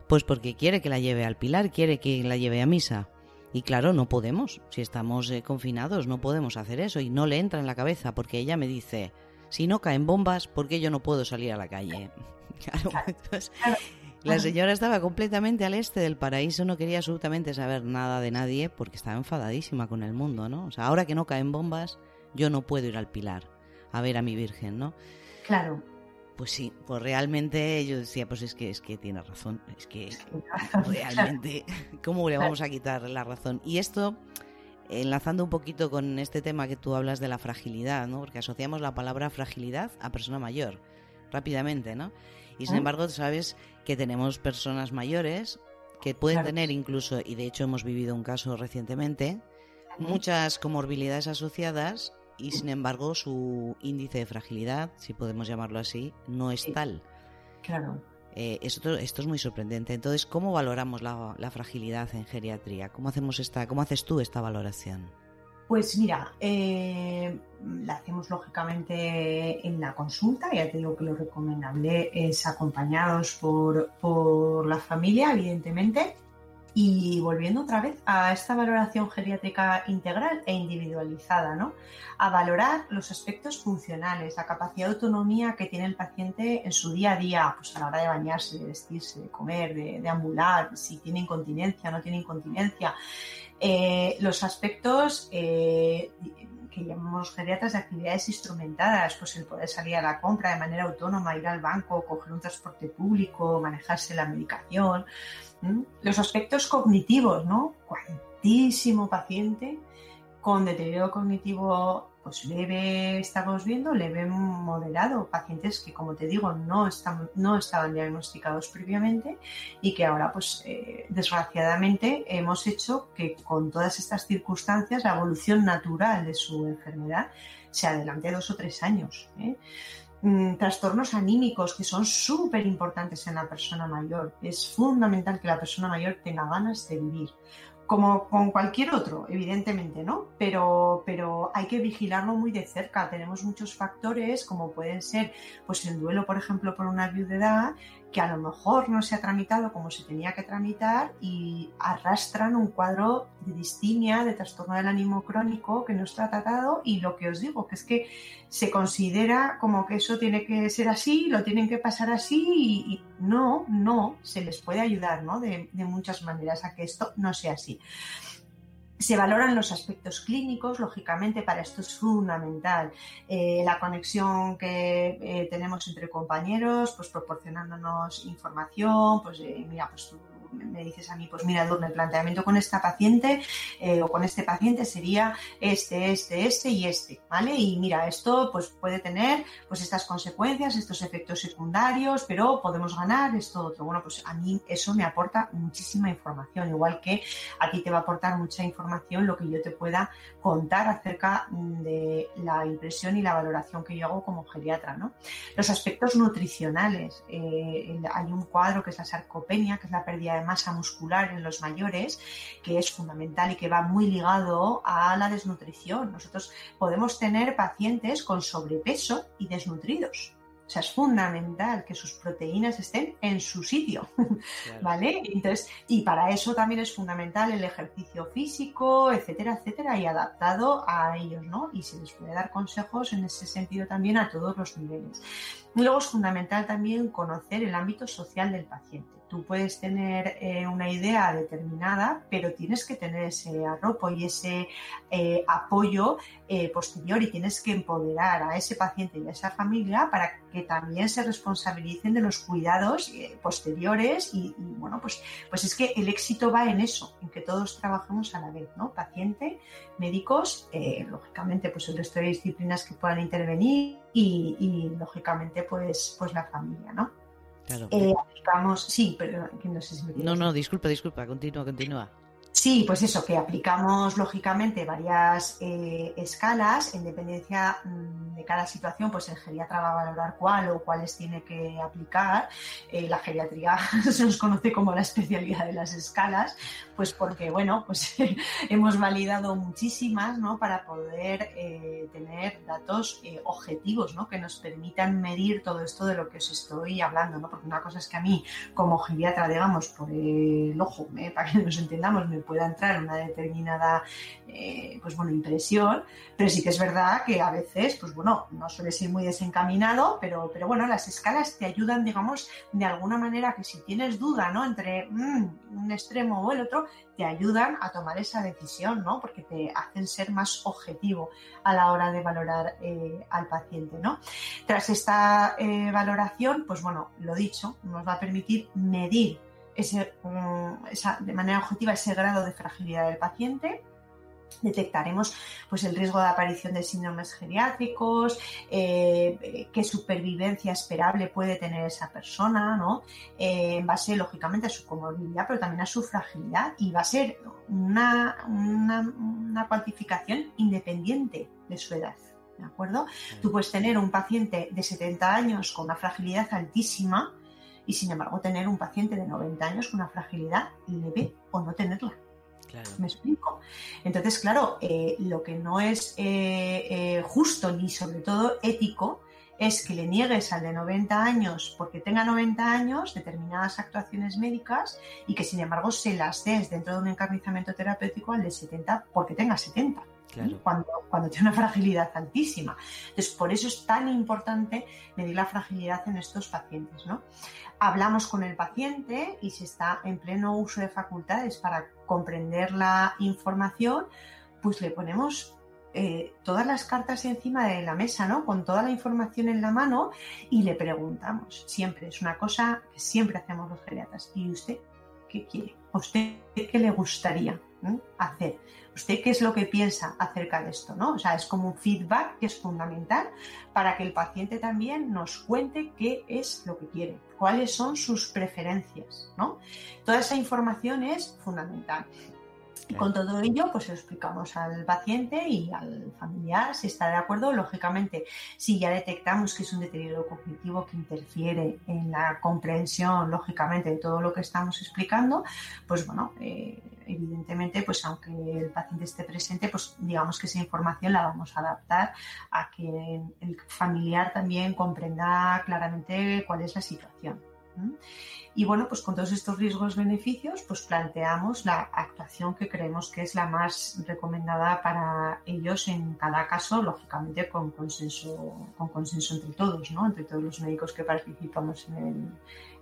Pues porque quiere que la lleve al pilar, quiere que la lleve a misa. Y claro, no podemos. Si estamos eh, confinados, no podemos hacer eso. Y no le entra en la cabeza porque ella me dice, si no caen bombas, ¿por qué yo no puedo salir a la calle? la señora estaba completamente al este del paraíso, no quería absolutamente saber nada de nadie porque estaba enfadadísima con el mundo, ¿no? O sea, ahora que no caen bombas, yo no puedo ir al Pilar a ver a mi Virgen, ¿no? Claro. Pues sí, pues realmente yo decía, pues es que es que tiene razón, es que realmente, ¿cómo le vamos a quitar la razón? Y esto enlazando un poquito con este tema que tú hablas de la fragilidad, ¿no? Porque asociamos la palabra fragilidad a persona mayor, rápidamente, ¿no? Y sin embargo, sabes que tenemos personas mayores que pueden tener incluso, y de hecho hemos vivido un caso recientemente, muchas comorbilidades asociadas y sin embargo su índice de fragilidad, si podemos llamarlo así, no es tal. Claro. Eh, esto, esto, es muy sorprendente. Entonces, ¿cómo valoramos la, fragilidad en geriatría? ¿Cómo, hacemos esta, ¿Cómo haces tú esta valoración? Pues mira, eh, la hacemos lógicamente en la consulta, ya te digo que lo recomendable es acompañados por, por la familia, evidentemente, y volviendo otra vez a esta valoración geriátrica integral e individualizada, ¿no? A valorar los aspectos funcionales, la capacidad de autonomía que tiene el paciente en su día a día, pues a la hora de bañarse, de vestirse, de comer, de, ambular, si tiene incontinencia, no tiene incontinencia. Eh, los aspectos eh, que llamamos geriatras de actividades instrumentadas, pues el poder salir a la compra de manera autónoma, ir al banco, coger un transporte público, manejarse la medicación. Los aspectos cognitivos, ¿no? Cuantísimo paciente con deterioro cognitivo pues leve estamos viendo, leve moderado, pacientes que como te digo no, están, no estaban diagnosticados previamente y que ahora pues eh, desgraciadamente hemos hecho que con todas estas circunstancias la evolución natural de su enfermedad se adelante dos o tres años. ¿eh? Mm, trastornos anímicos que son súper importantes en la persona mayor. Es fundamental que la persona mayor tenga ganas de vivir. Como con cualquier otro, evidentemente, ¿no? Pero, pero hay que vigilarlo muy de cerca. Tenemos muchos factores, como pueden ser pues el duelo, por ejemplo, por una viudedad, que a lo mejor no se ha tramitado como se tenía que tramitar y arrastran un cuadro de distimia, de trastorno del ánimo crónico que no está tratado y lo que os digo, que es que se considera como que eso tiene que ser así, lo tienen que pasar así y, no, no, se les puede ayudar ¿no? de, de muchas maneras a que esto no sea así. Se valoran los aspectos clínicos, lógicamente para esto es fundamental eh, la conexión que eh, tenemos entre compañeros, pues proporcionándonos información, pues eh, mira, pues me dices a mí, pues mira, el planteamiento con esta paciente eh, o con este paciente sería este, este, este y este, ¿vale? Y mira, esto pues puede tener pues estas consecuencias, estos efectos secundarios, pero podemos ganar esto otro. Bueno, pues a mí eso me aporta muchísima información, igual que a ti te va a aportar mucha información lo que yo te pueda contar acerca de la impresión y la valoración que yo hago como geriatra, ¿no? Los aspectos nutricionales, eh, hay un cuadro que es la sarcopenia, que es la pérdida de masa muscular en los mayores, que es fundamental y que va muy ligado a la desnutrición. Nosotros podemos tener pacientes con sobrepeso y desnutridos. O sea, es fundamental que sus proteínas estén en su sitio, ¿vale? Entonces, y para eso también es fundamental el ejercicio físico, etcétera, etcétera, y adaptado a ellos, ¿no? Y se les puede dar consejos en ese sentido también a todos los niveles. Y luego es fundamental también conocer el ámbito social del paciente. Tú puedes tener eh, una idea determinada, pero tienes que tener ese arropo y ese eh, apoyo eh, posterior y tienes que empoderar a ese paciente y a esa familia para que también se responsabilicen de los cuidados posteriores y, bueno, pues, pues es que el éxito va en eso, en que todos trabajemos a la vez, ¿no? Paciente, médicos, lógicamente pues el resto de disciplinas que puedan intervenir y, y lógicamente pues, pues la familia, ¿no? Eh, aplicamos, sí, pero no sé si me No, no, disculpa, disculpa, continúa, continúa. Sí, pues eso, que aplicamos lógicamente varias eh, escalas en dependencia mm, de cada situación, pues el geriatra va a valorar cuál o cuáles tiene que aplicar. Eh, la geriatría se nos conoce como la especialidad de las escalas, pues porque, bueno, pues hemos validado muchísimas, ¿no? Para poder eh, tener datos objetivos, ¿no? Que nos permitan medir todo esto de lo que os estoy hablando, ¿no? Porque una cosa es que a mí, como geriatra, digamos, por el ojo, para que nos entendamos, me pueda entrar una determinada eh, pues bueno, impresión, pero sí que es verdad que a veces, pues bueno, no suele ser muy desencaminado, pero, pero bueno, las escalas te ayudan, digamos, de alguna manera que si tienes duda, ¿no? Entre mm, un extremo o el otro, te ayudan a tomar esa decisión, ¿no? Porque te hacen ser más objetivo a la hora de valorar eh, al paciente, ¿no? Tras esta eh, valoración, pues bueno, lo dicho, nos va a permitir medir Mm, de manera objetiva ese grado de fragilidad del paciente. Detectaremos pues, el riesgo de aparición de síndromes geriátricos, eh, qué supervivencia esperable puede tener esa persona, ¿no? Eh, en base, lógicamente, a su comorbilidad, pero también a su fragilidad. Y va a ser una, una, cuantificación independiente de su edad. ¿De acuerdo? Tú puedes tener un paciente de 70 años con una fragilidad altísima, y sin embargo tener un paciente de 90 años con una fragilidad leve o no tenerla. ¿Me explico? Entonces, claro, eh, lo que no es eh, eh, justo ni sobre todo ético es que le niegues al de 90 años porque tenga 90 años determinadas actuaciones médicas y que sin embargo se las des dentro de un encarnizamiento terapéutico al de 70 porque tenga 70 cuando, cuando tiene una fragilidad altísima. Entonces, por eso es tan importante medir la fragilidad en estos pacientes. ¿no? Hablamos con el paciente y si está en pleno uso de facultades para comprender la información, pues le ponemos eh, todas las cartas encima de la mesa, ¿no? Con toda la información en la mano y le preguntamos. Siempre, es una cosa que siempre hacemos los geriatras. ¿Y usted qué quiere? ¿A usted qué le gustaría hacer? ¿Usted qué es lo que piensa acerca de esto? ¿no? O sea, es como un feedback que es fundamental para que el paciente también nos cuente qué es lo que quiere, cuáles son sus preferencias. ¿no? Toda esa información es fundamental. Con todo ello, pues explicamos al paciente y al familiar si está de acuerdo. Lógicamente, si ya detectamos que es un deterioro cognitivo que interfiere en la comprensión, lógicamente, de todo lo que estamos explicando, pues bueno, eh, evidentemente, pues aunque el paciente esté presente, pues digamos que esa información la vamos a adaptar a que el familiar también comprenda claramente cuál es la situación. Y bueno, pues con todos estos riesgos-beneficios, pues planteamos la actuación que creemos que es la más recomendada para ellos en cada caso, lógicamente con consenso, con consenso entre todos, ¿no? Entre todos los médicos que participamos en el,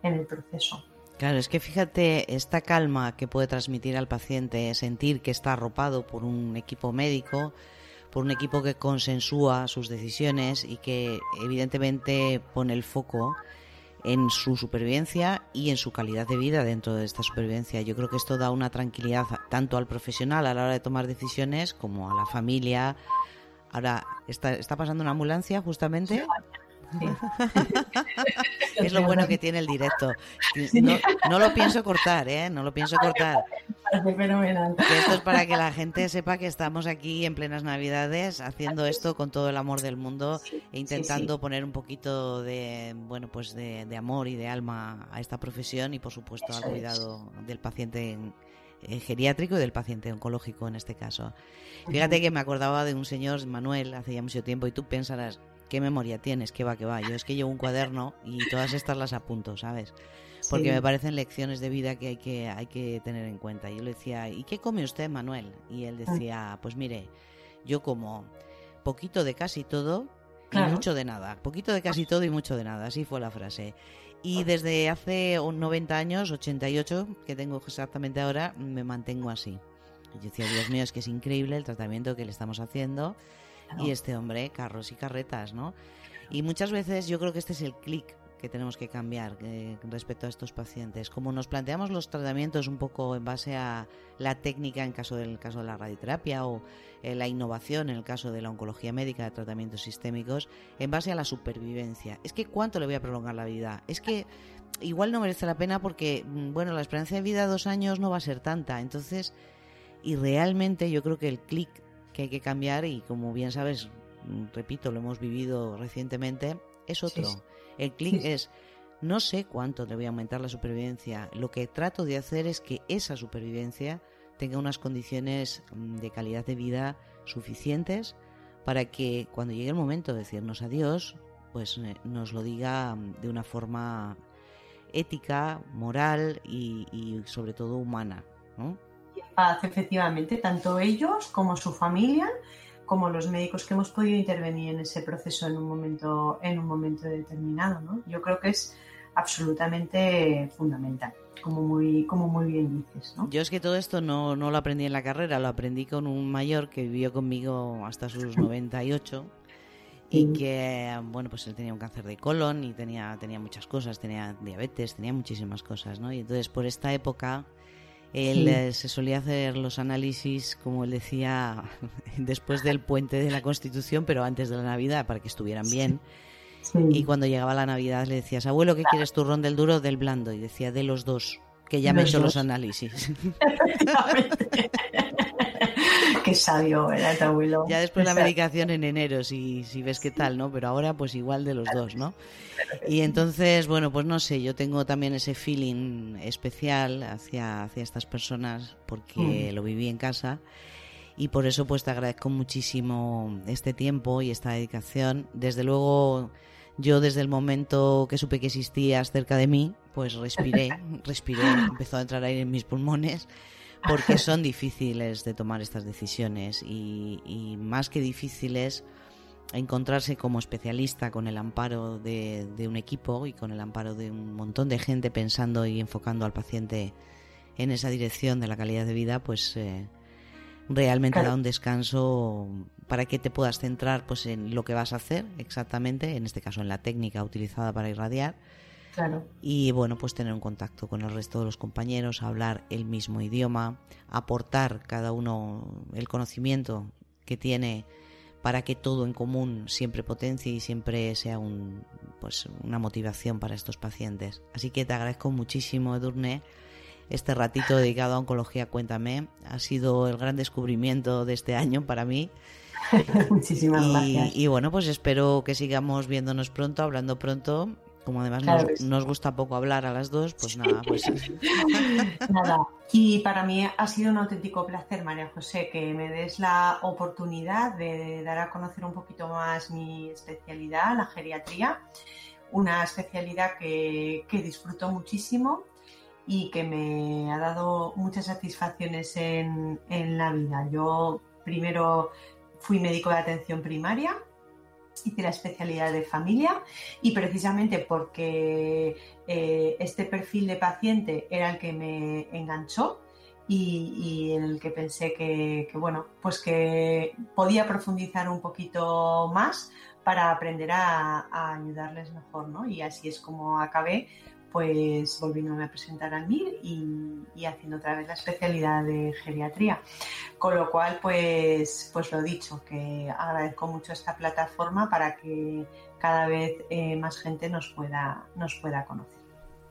en el proceso. Claro, es que fíjate esta calma que puede transmitir al paciente, sentir que está arropado por un equipo médico, por un equipo que consensúa sus decisiones y que evidentemente pone el foco en su supervivencia y en su calidad de vida dentro de esta supervivencia. Yo creo que esto da una tranquilidad tanto al profesional a la hora de tomar decisiones como a la familia. Ahora, ¿está, está pasando una ambulancia justamente? es lo bueno que tiene el directo. No, lo pienso cortar, ¿eh? No lo pienso cortar. esto es para que la gente sepa que estamos aquí en plenas Navidades haciendo esto con todo el amor del mundo e intentando poner un poquito de, bueno, pues de, amor y de alma a esta profesión y, por supuesto, al cuidado del paciente geriátrico y del paciente oncológico en este caso. Fíjate que me acordaba de un señor, Manuel, hace ya mucho tiempo, y tú pensarás, ¿qué memoria tienes? ¿Qué va, qué va? Yo es que llevo un cuaderno y todas estas las apunto, ¿sabes? Porque me parecen lecciones de vida que hay, que hay que tener en cuenta. Yo le decía, ¿y qué come usted, Manuel? Y él ah. decía, pues mire, yo como poquito de casi todo y mucho de nada. Poquito de casi todo y mucho de nada. Así fue la frase. Y desde hace 90 años, 88, que tengo exactamente ahora, me mantengo así. Yo decía, Dios mío, es que es increíble el tratamiento que le estamos haciendo. Y este hombre, carros y carretas, ¿no? Y muchas veces yo creo que este es el clic que tenemos que cambiar eh, respecto a estos pacientes. Como nos planteamos los tratamientos un poco en base a la técnica en caso del caso de la radioterapia o eh, la innovación en el caso de la oncología médica de tratamientos sistémicos, en base a la supervivencia. Es que cuánto le voy a prolongar la vida. Es que igual no merece la pena porque, mm, bueno, la esperanza de vida dos años no va a ser tanta. Entonces, y realmente yo creo que el clic que hay que cambiar, y como bien sabes, mm, repito, lo hemos vivido recientemente, es otro. El clic es, no sé cuánto le voy a aumentar la supervivencia. Lo que trato de hacer es que esa supervivencia tenga unas condiciones mm, de calidad de vida suficientes para que cuando llegue el momento de decirnos adiós, pues eh, nos lo diga mm, de una forma ética, moral y, sobre todo humana. ¿no? Paz, efectivamente, tanto ellos como su familia como los médicos que hemos podido intervenir en ese proceso en un momento, en un momento determinado. ¿no? Yo creo que es absolutamente fundamental, como muy, como muy bien dices. ¿no? Yo es que todo esto no, no lo aprendí en la carrera, lo aprendí con un mayor que vivió conmigo hasta sus 98 y que, bueno, pues él tenía un cáncer de colon y tenía, tenía muchas cosas, tenía diabetes, tenía muchísimas cosas, ¿no? Y entonces por esta época él eh, se solía hacer los análisis, como él decía, después del puente de la Constitución, pero antes de la Navidad, para que estuvieran bien. Y cuando llegaba la Navidad le decías, abuelo, ¿qué quieres, turrón del duro o del blando? Y decía, de los dos, que ya me he hecho los análisis. Qué sabio era tu abuelo. Ya después la medicación en enero, si, si ves qué tal, ¿no? Pero ahora pues igual de los dos, ¿no? Y entonces, bueno, pues no sé, yo tengo también ese feeling especial hacia, hacia estas personas porque mm. lo viví en casa y por eso pues te agradezco muchísimo este tiempo y esta dedicación. Desde luego yo desde el momento que supe que existías cerca de mí, pues respiré, respiré, empezó a entrar aire en mis pulmones porque son difíciles de tomar estas decisiones y, más que difíciles, encontrarse como especialista con el amparo de, un equipo y con el amparo de un montón de gente pensando y enfocando al paciente en esa dirección de la calidad de vida, pues eh, realmente da un descanso para que te puedas centrar pues en lo que vas a hacer exactamente, en este caso en la técnica utilizada para irradiar y bueno, pues tener un contacto con el resto de los compañeros, hablar el mismo idioma, aportar cada uno el conocimiento que tiene para que todo en común siempre potencie y siempre sea un, pues, una motivación para estos pacientes. Así que te agradezco muchísimo, Edurne, este ratito dedicado a Oncología Cuéntame. Ha sido el gran descubrimiento de este año para mí. Muchísimas gracias. Y bueno, pues espero que sigamos viéndonos pronto, hablando pronto como además nos, gusta poco hablar a las dos, pues nada, pues... nada. Y para mí ha sido un auténtico placer, María José, que me des la oportunidad de dar a conocer un poquito más mi especialidad, la geriatría, una especialidad que, que disfruto muchísimo y que me ha dado muchas satisfacciones en, en la vida. Yo primero fui médico de atención primaria, hice la especialidad de familia y precisamente porque eh, este perfil de paciente era el que me enganchó y, el que pensé que, bueno, pues que podía profundizar un poquito más para aprender a, a ayudarles mejor, ¿no? Y así es como acabé pues volviéndome a presentar al MIR y, haciendo otra vez la especialidad de geriatría. Con lo cual, pues, pues lo dicho, que agradezco mucho esta plataforma para que cada vez eh, más gente nos pueda, nos pueda conocer.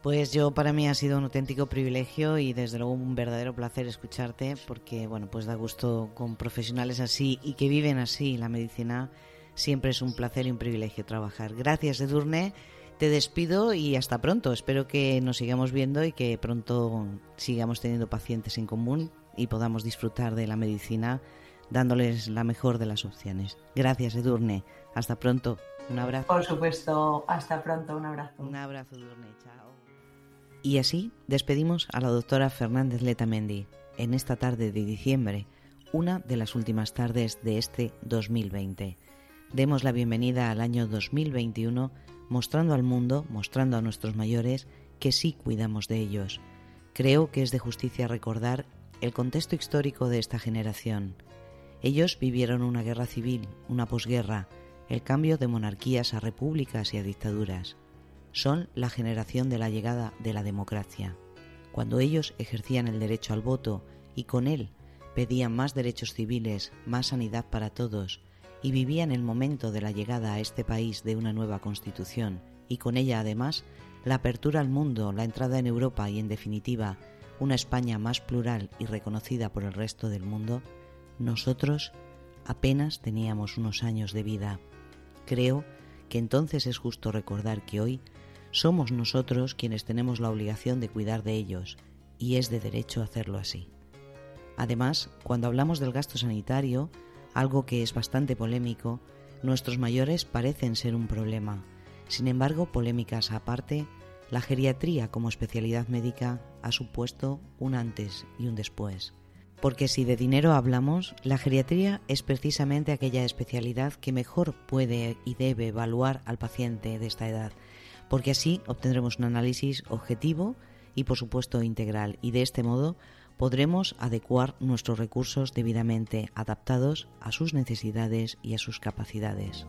Pues yo para mí ha sido un auténtico privilegio y desde luego un verdadero placer escucharte porque bueno pues da gusto con profesionales así y que viven así la medicina siempre es un placer y un privilegio trabajar. Gracias Edurne te despido y hasta pronto. Espero que nos sigamos viendo y que pronto sigamos teniendo pacientes en común y podamos disfrutar de la medicina dándoles la mejor de las opciones. Gracias, Edurne. Hasta pronto. Un abrazo. Por supuesto, hasta pronto, un abrazo. Un abrazo, Durne, chao. Y así despedimos a la doctora Fernández Letamendi en esta tarde de diciembre, una de las últimas tardes de este 2020. Demos la bienvenida al año 2021 mostrando al mundo, mostrando a nuestros mayores que sí cuidamos de ellos. Creo que es de justicia recordar el contexto histórico de esta generación. Ellos vivieron una guerra civil, una posguerra, el cambio de monarquías a repúblicas y a dictaduras. Son la generación de la llegada de la democracia. Cuando ellos ejercían el derecho al voto y con él pedían más derechos civiles, más sanidad para todos, y vivían el momento de la llegada a este país de una nueva constitución y con ella además la apertura al mundo, la entrada en Europa y en definitiva una España más plural y reconocida por el resto del mundo, nosotros apenas teníamos unos años de vida. Creo que entonces es justo recordar que hoy somos nosotros quienes tenemos la obligación de cuidar de ellos y es de derecho hacerlo así. Además, cuando hablamos del gasto sanitario, algo que es bastante polémico, nuestros mayores parecen ser un problema. Sin embargo, polémicas aparte, la geriatría como especialidad médica ha supuesto un antes y un después. Porque si de dinero hablamos, la geriatría es precisamente aquella especialidad que mejor puede y debe evaluar al paciente de esta edad, porque así obtendremos un análisis objetivo y por supuesto integral y de este modo podremos adecuar nuestros recursos debidamente adaptados a sus necesidades y a sus capacidades.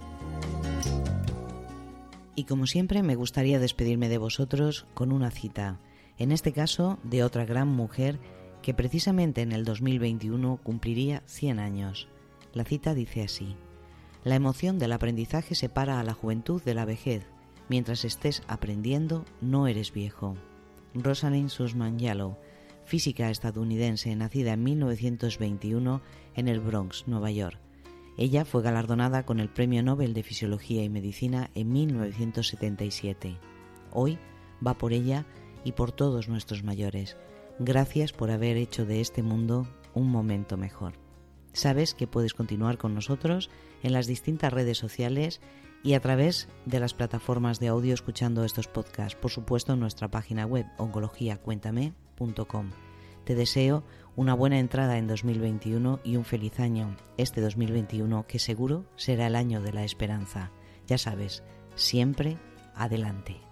Y como siempre me gustaría despedirme de vosotros con una cita, en este caso de otra gran mujer que precisamente en el 2021 cumpliría 100 años. La cita dice así, La emoción del aprendizaje separa a la juventud de la vejez. Mientras estés aprendiendo, no eres viejo. Rosalind Sussman Yallow, física estadounidense nacida en 1921 en el Bronx, Nueva York. Ella fue galardonada con el Premio Nobel de Fisiología y Medicina en 1977. Hoy va por ella y por todos nuestros mayores. Gracias por haber hecho de este mundo un momento mejor. Sabes que puedes continuar con nosotros en las distintas redes sociales y a través de las plataformas de audio escuchando estos podcasts, por supuesto en nuestra página web oncologiacuéntame.com. Te deseo una buena entrada en 2021 y un feliz año, este 2021 que seguro será el año de la esperanza. Ya sabes, siempre adelante.